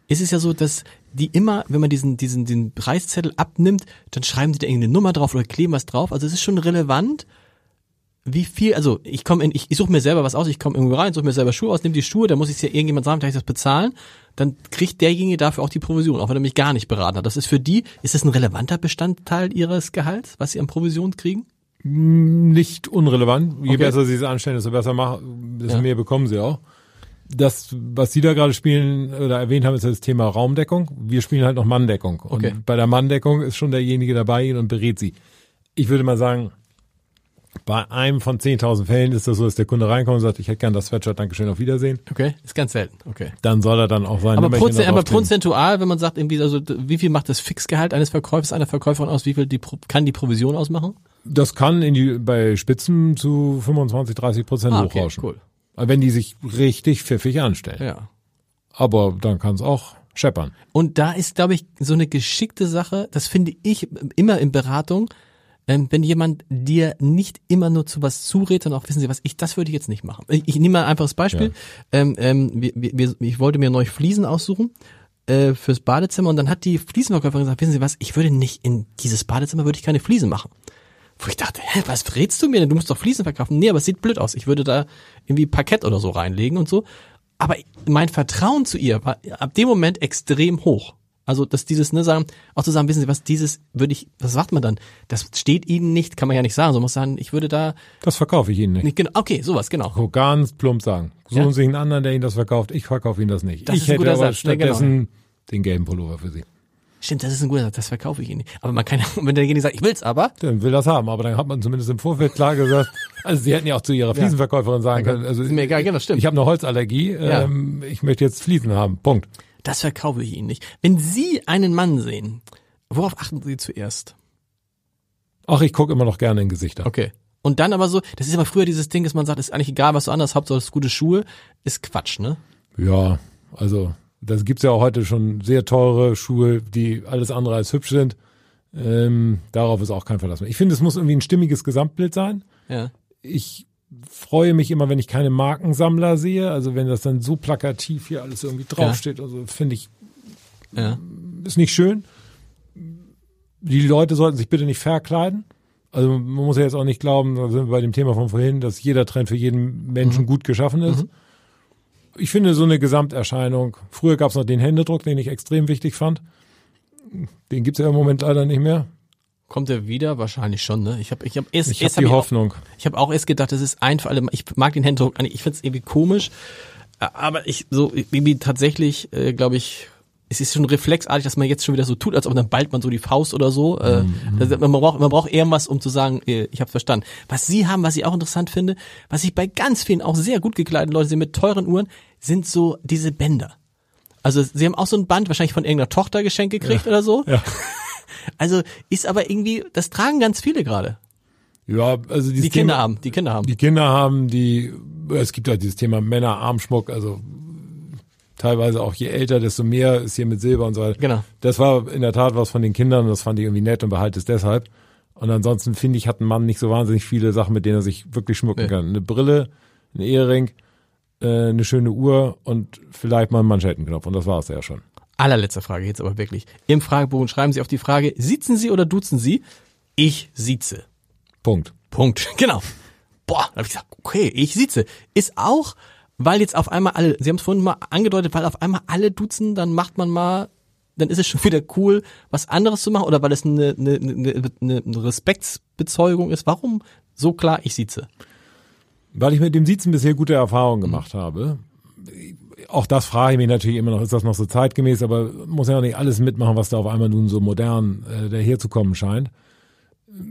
ist es ja so, dass die immer, wenn man diesen, diesen, diesen Preiszettel abnimmt, dann schreiben die da irgendeine Nummer drauf oder kleben was drauf. Also es ist schon relevant, wie viel, also ich komme in, ich, ich suche mir selber was aus, ich komme irgendwo rein, suche mir selber Schuhe aus, nehme die Schuhe, dann muss ich es ja irgendjemand sagen, kann ich das bezahlen, dann kriegt derjenige dafür auch die Provision, auch wenn er mich gar nicht beraten hat. Das ist für die, ist das ein relevanter Bestandteil ihres Gehalts, was sie an Provision kriegen? Nicht unrelevant. Je Okay. besser sie es anstellen, desto besser machen, desto Ja. mehr bekommen sie auch. Das, was Sie da gerade spielen oder erwähnt haben, ist das Thema Raumdeckung. Wir spielen halt noch Manndeckung. Und Okay. bei der Manndeckung ist schon derjenige dabei und berät sie. Ich würde mal sagen, bei einem von 10.000 Fällen ist das so, dass der Kunde reinkommt und sagt, ich hätte gern das Sweatshirt, Dankeschön, auf Wiedersehen. Okay, ist ganz selten. Okay. Dann soll er dann auch sein Aber, Nummerchen prozen, da aber prozentual, wenn man sagt, irgendwie, also wie viel macht das Fixgehalt eines Verkäufers, einer Verkäuferin aus, wie viel die, kann die Provision ausmachen? Das kann in die, bei Spitzen zu 25, 30 Prozent Ah, okay, hochrauschen. cool. Wenn die sich richtig pfiffig anstellen. Ja. Aber dann kann es auch scheppern. Und da ist, glaube ich, so eine geschickte Sache, das finde ich immer in Beratung, ähm, wenn jemand dir nicht immer nur zu was zurät, dann auch wissen Sie was, ich, das würde ich jetzt nicht machen. Ich, ich nehme mal ein einfaches Beispiel. Ähm, ähm, wir, wir, ich wollte mir neu Fliesen aussuchen äh, fürs Badezimmer und dann hat die Fliesenverkäuferin gesagt, wissen Sie was, ich würde nicht in dieses Badezimmer würde ich keine Fliesen machen. Wo ich dachte, hä, was verrätst du mir denn? Du musst doch Fliesen verkaufen. Nee, aber es sieht blöd aus. Ich würde da irgendwie Parkett oder so reinlegen und so. Aber mein Vertrauen zu ihr war ab dem Moment extrem hoch. Also, dass dieses, ne, sagen, auch zu sagen, wissen Sie was, dieses würde ich, was sagt man dann? Das steht Ihnen nicht, kann man ja nicht sagen. So man muss sagen, ich würde da Das verkaufe ich Ihnen nicht. nicht, genau, okay, sowas, genau. So ganz plump sagen. Suchen Ja. Sie einen anderen, der Ihnen das verkauft. Ich verkaufe Ihnen das nicht. Das ich hätte aber Satz, ne, genau. stattdessen den gelben Pullover für Sie. Stimmt, das ist ein guter Satz, das verkaufe ich Ihnen nicht. Aber man kann ja, wenn derjenige sagt, ich will's aber, Dann will das haben, aber dann hat man zumindest im Vorfeld klar gesagt, also Sie hätten ja auch zu Ihrer Fliesenverkäuferin sagen können, also Ist mir egal, genau, stimmt. ich habe eine Holzallergie, Ja. ähm, ich möchte jetzt Fliesen haben. Punkt. das verkaufe ich Ihnen nicht. Wenn Sie einen Mann sehen, worauf achten Sie zuerst? Ach, ich gucke immer noch gerne in Gesichter. Okay. Und dann aber so, das ist aber früher dieses Ding, dass man sagt, ist eigentlich egal, was du anders, Hauptsache das ist gute Schuhe, ist Quatsch, ne? Ja, also das gibt's ja auch heute schon sehr teure Schuhe, die alles andere als hübsch sind. Ähm, darauf ist auch kein Verlass mehr. Ich finde, es muss irgendwie ein stimmiges Gesamtbild sein. Ja. Ich freue mich immer, wenn ich keine Markensammler sehe. Also wenn das dann so plakativ hier alles irgendwie draufsteht. Also finde ich, Ja. ist nicht schön. Die Leute sollten sich bitte nicht verkleiden. Also man muss ja jetzt auch nicht glauben, da sind wir bei dem Thema von vorhin, dass jeder Trend für jeden Menschen gut geschaffen ist. Ich finde so eine Gesamterscheinung. Früher gab es noch den Händedruck, den ich extrem wichtig fand. Den gibt's ja im Moment leider nicht mehr. Kommt er wieder? Wahrscheinlich schon, ne? Ich habe ich hab erst, Ich erst habe die hab Hoffnung. Auch, ich habe auch erst gedacht, das ist einfach, ich mag den Händedruck, ich find's irgendwie komisch, äh, aber ich so irgendwie tatsächlich, äh, glaube ich, es ist schon reflexartig, dass man jetzt schon wieder so tut, als ob dann bald man so die Faust oder so. Äh, Mhm. das, man braucht man braucht irgendwas, um zu sagen, äh, ich habe verstanden. Was Sie haben, was ich auch interessant finde, was ich bei ganz vielen auch sehr gut gekleideten Leuten sehe mit teuren Uhren, sind so diese Bänder. Also sie haben auch so ein Band wahrscheinlich von irgendeiner Tochter geschenkt gekriegt oder so. Ja. Also ist aber irgendwie, das tragen ganz viele gerade. Ja, also Die Kinder Thema, haben, die Kinder haben. Die Kinder haben die, es gibt halt dieses Thema Männerarmschmuck, also teilweise auch je älter, desto mehr ist hier mit Silber und so weiter. Genau. Das war in der Tat was von den Kindern und das fand ich irgendwie nett und behalte es deshalb. Und ansonsten finde ich, hat ein Mann nicht so wahnsinnig viele Sachen, mit denen er sich wirklich schmücken Nee. kann. Eine Brille, ein Ehering, äh, eine schöne Uhr und vielleicht mal einen Manschettenknopf und das war's ja schon. Allerletzte Frage jetzt aber wirklich. Im Fragebogen schreiben Sie auf die Frage, sitzen Sie oder duzen Sie? Ich sieze. Punkt. Punkt. Genau. Boah, da habe ich gesagt, okay, ich sitze. Ist auch, weil jetzt auf einmal alle, Sie haben es vorhin mal angedeutet, weil auf einmal alle duzen, dann macht man mal, dann ist es schon wieder cool, was anderes zu machen oder weil es eine, eine, eine, eine Respektsbezeugung ist. Warum so klar, ich sitze? Weil ich mit dem Siezen bisher gute Erfahrungen gemacht habe. Auch das frage ich mich natürlich immer noch, ist das noch so zeitgemäß, aber muss ja auch nicht alles mitmachen, was da auf einmal nun so modern äh, daherzukommen scheint.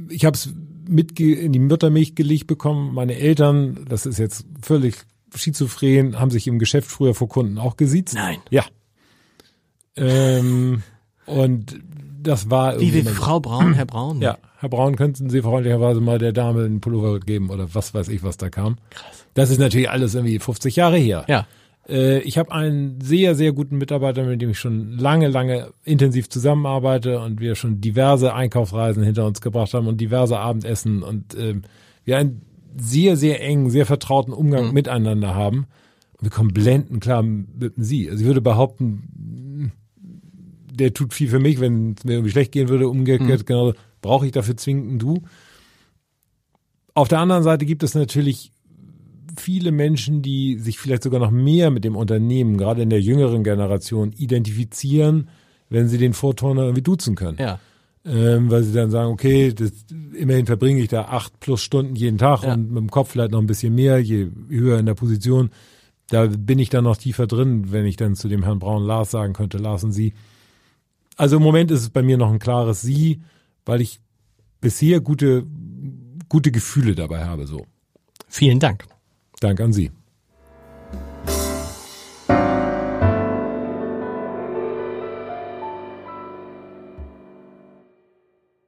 Ich habe es mit in die Muttermilch gelegt bekommen. Meine Eltern, das ist jetzt völlig schizophren, haben sich im Geschäft früher vor Kunden auch gesiezt. Nein. Ja. Ähm, und das war Wie, wie irgendwie mal so. Frau Braun, Herr Braun? Ja, Herr Braun, könnten Sie freundlicherweise mal der Dame einen Pullover geben oder was weiß ich, was da kam. Krass. Das ist natürlich alles irgendwie 50 Jahre her. Ja. Äh, ich habe einen sehr, sehr guten Mitarbeiter, mit dem ich schon lange, lange intensiv zusammenarbeite und wir schon diverse Einkaufsreisen hinter uns gebracht haben und diverse Abendessen und äh, wir einen sehr, sehr engen, sehr vertrauten Umgang mhm. miteinander haben. Und wir kommen blenden klar mit Sie. Also ich würde behaupten, der tut viel für mich, wenn es mir irgendwie schlecht gehen würde, umgekehrt, mhm. genau, brauche ich dafür zwingend Du. Auf der anderen Seite gibt es natürlich viele Menschen, die sich vielleicht sogar noch mehr mit dem Unternehmen, gerade in der jüngeren Generation, identifizieren, wenn sie den Vorturner irgendwie duzen können. Ja. Ähm, weil sie dann sagen, okay, das, immerhin verbringe ich da acht plus Stunden jeden Tag ja. und mit dem Kopf vielleicht noch ein bisschen mehr, je höher in der Position. Da bin ich dann noch tiefer drin, wenn ich dann zu dem Herrn Braun Lars sagen könnte, Lars und Sie. Also im Moment ist es bei mir noch ein klares Sie, weil ich bisher gute, gute Gefühle dabei habe, so. Vielen Dank. Dank an Sie.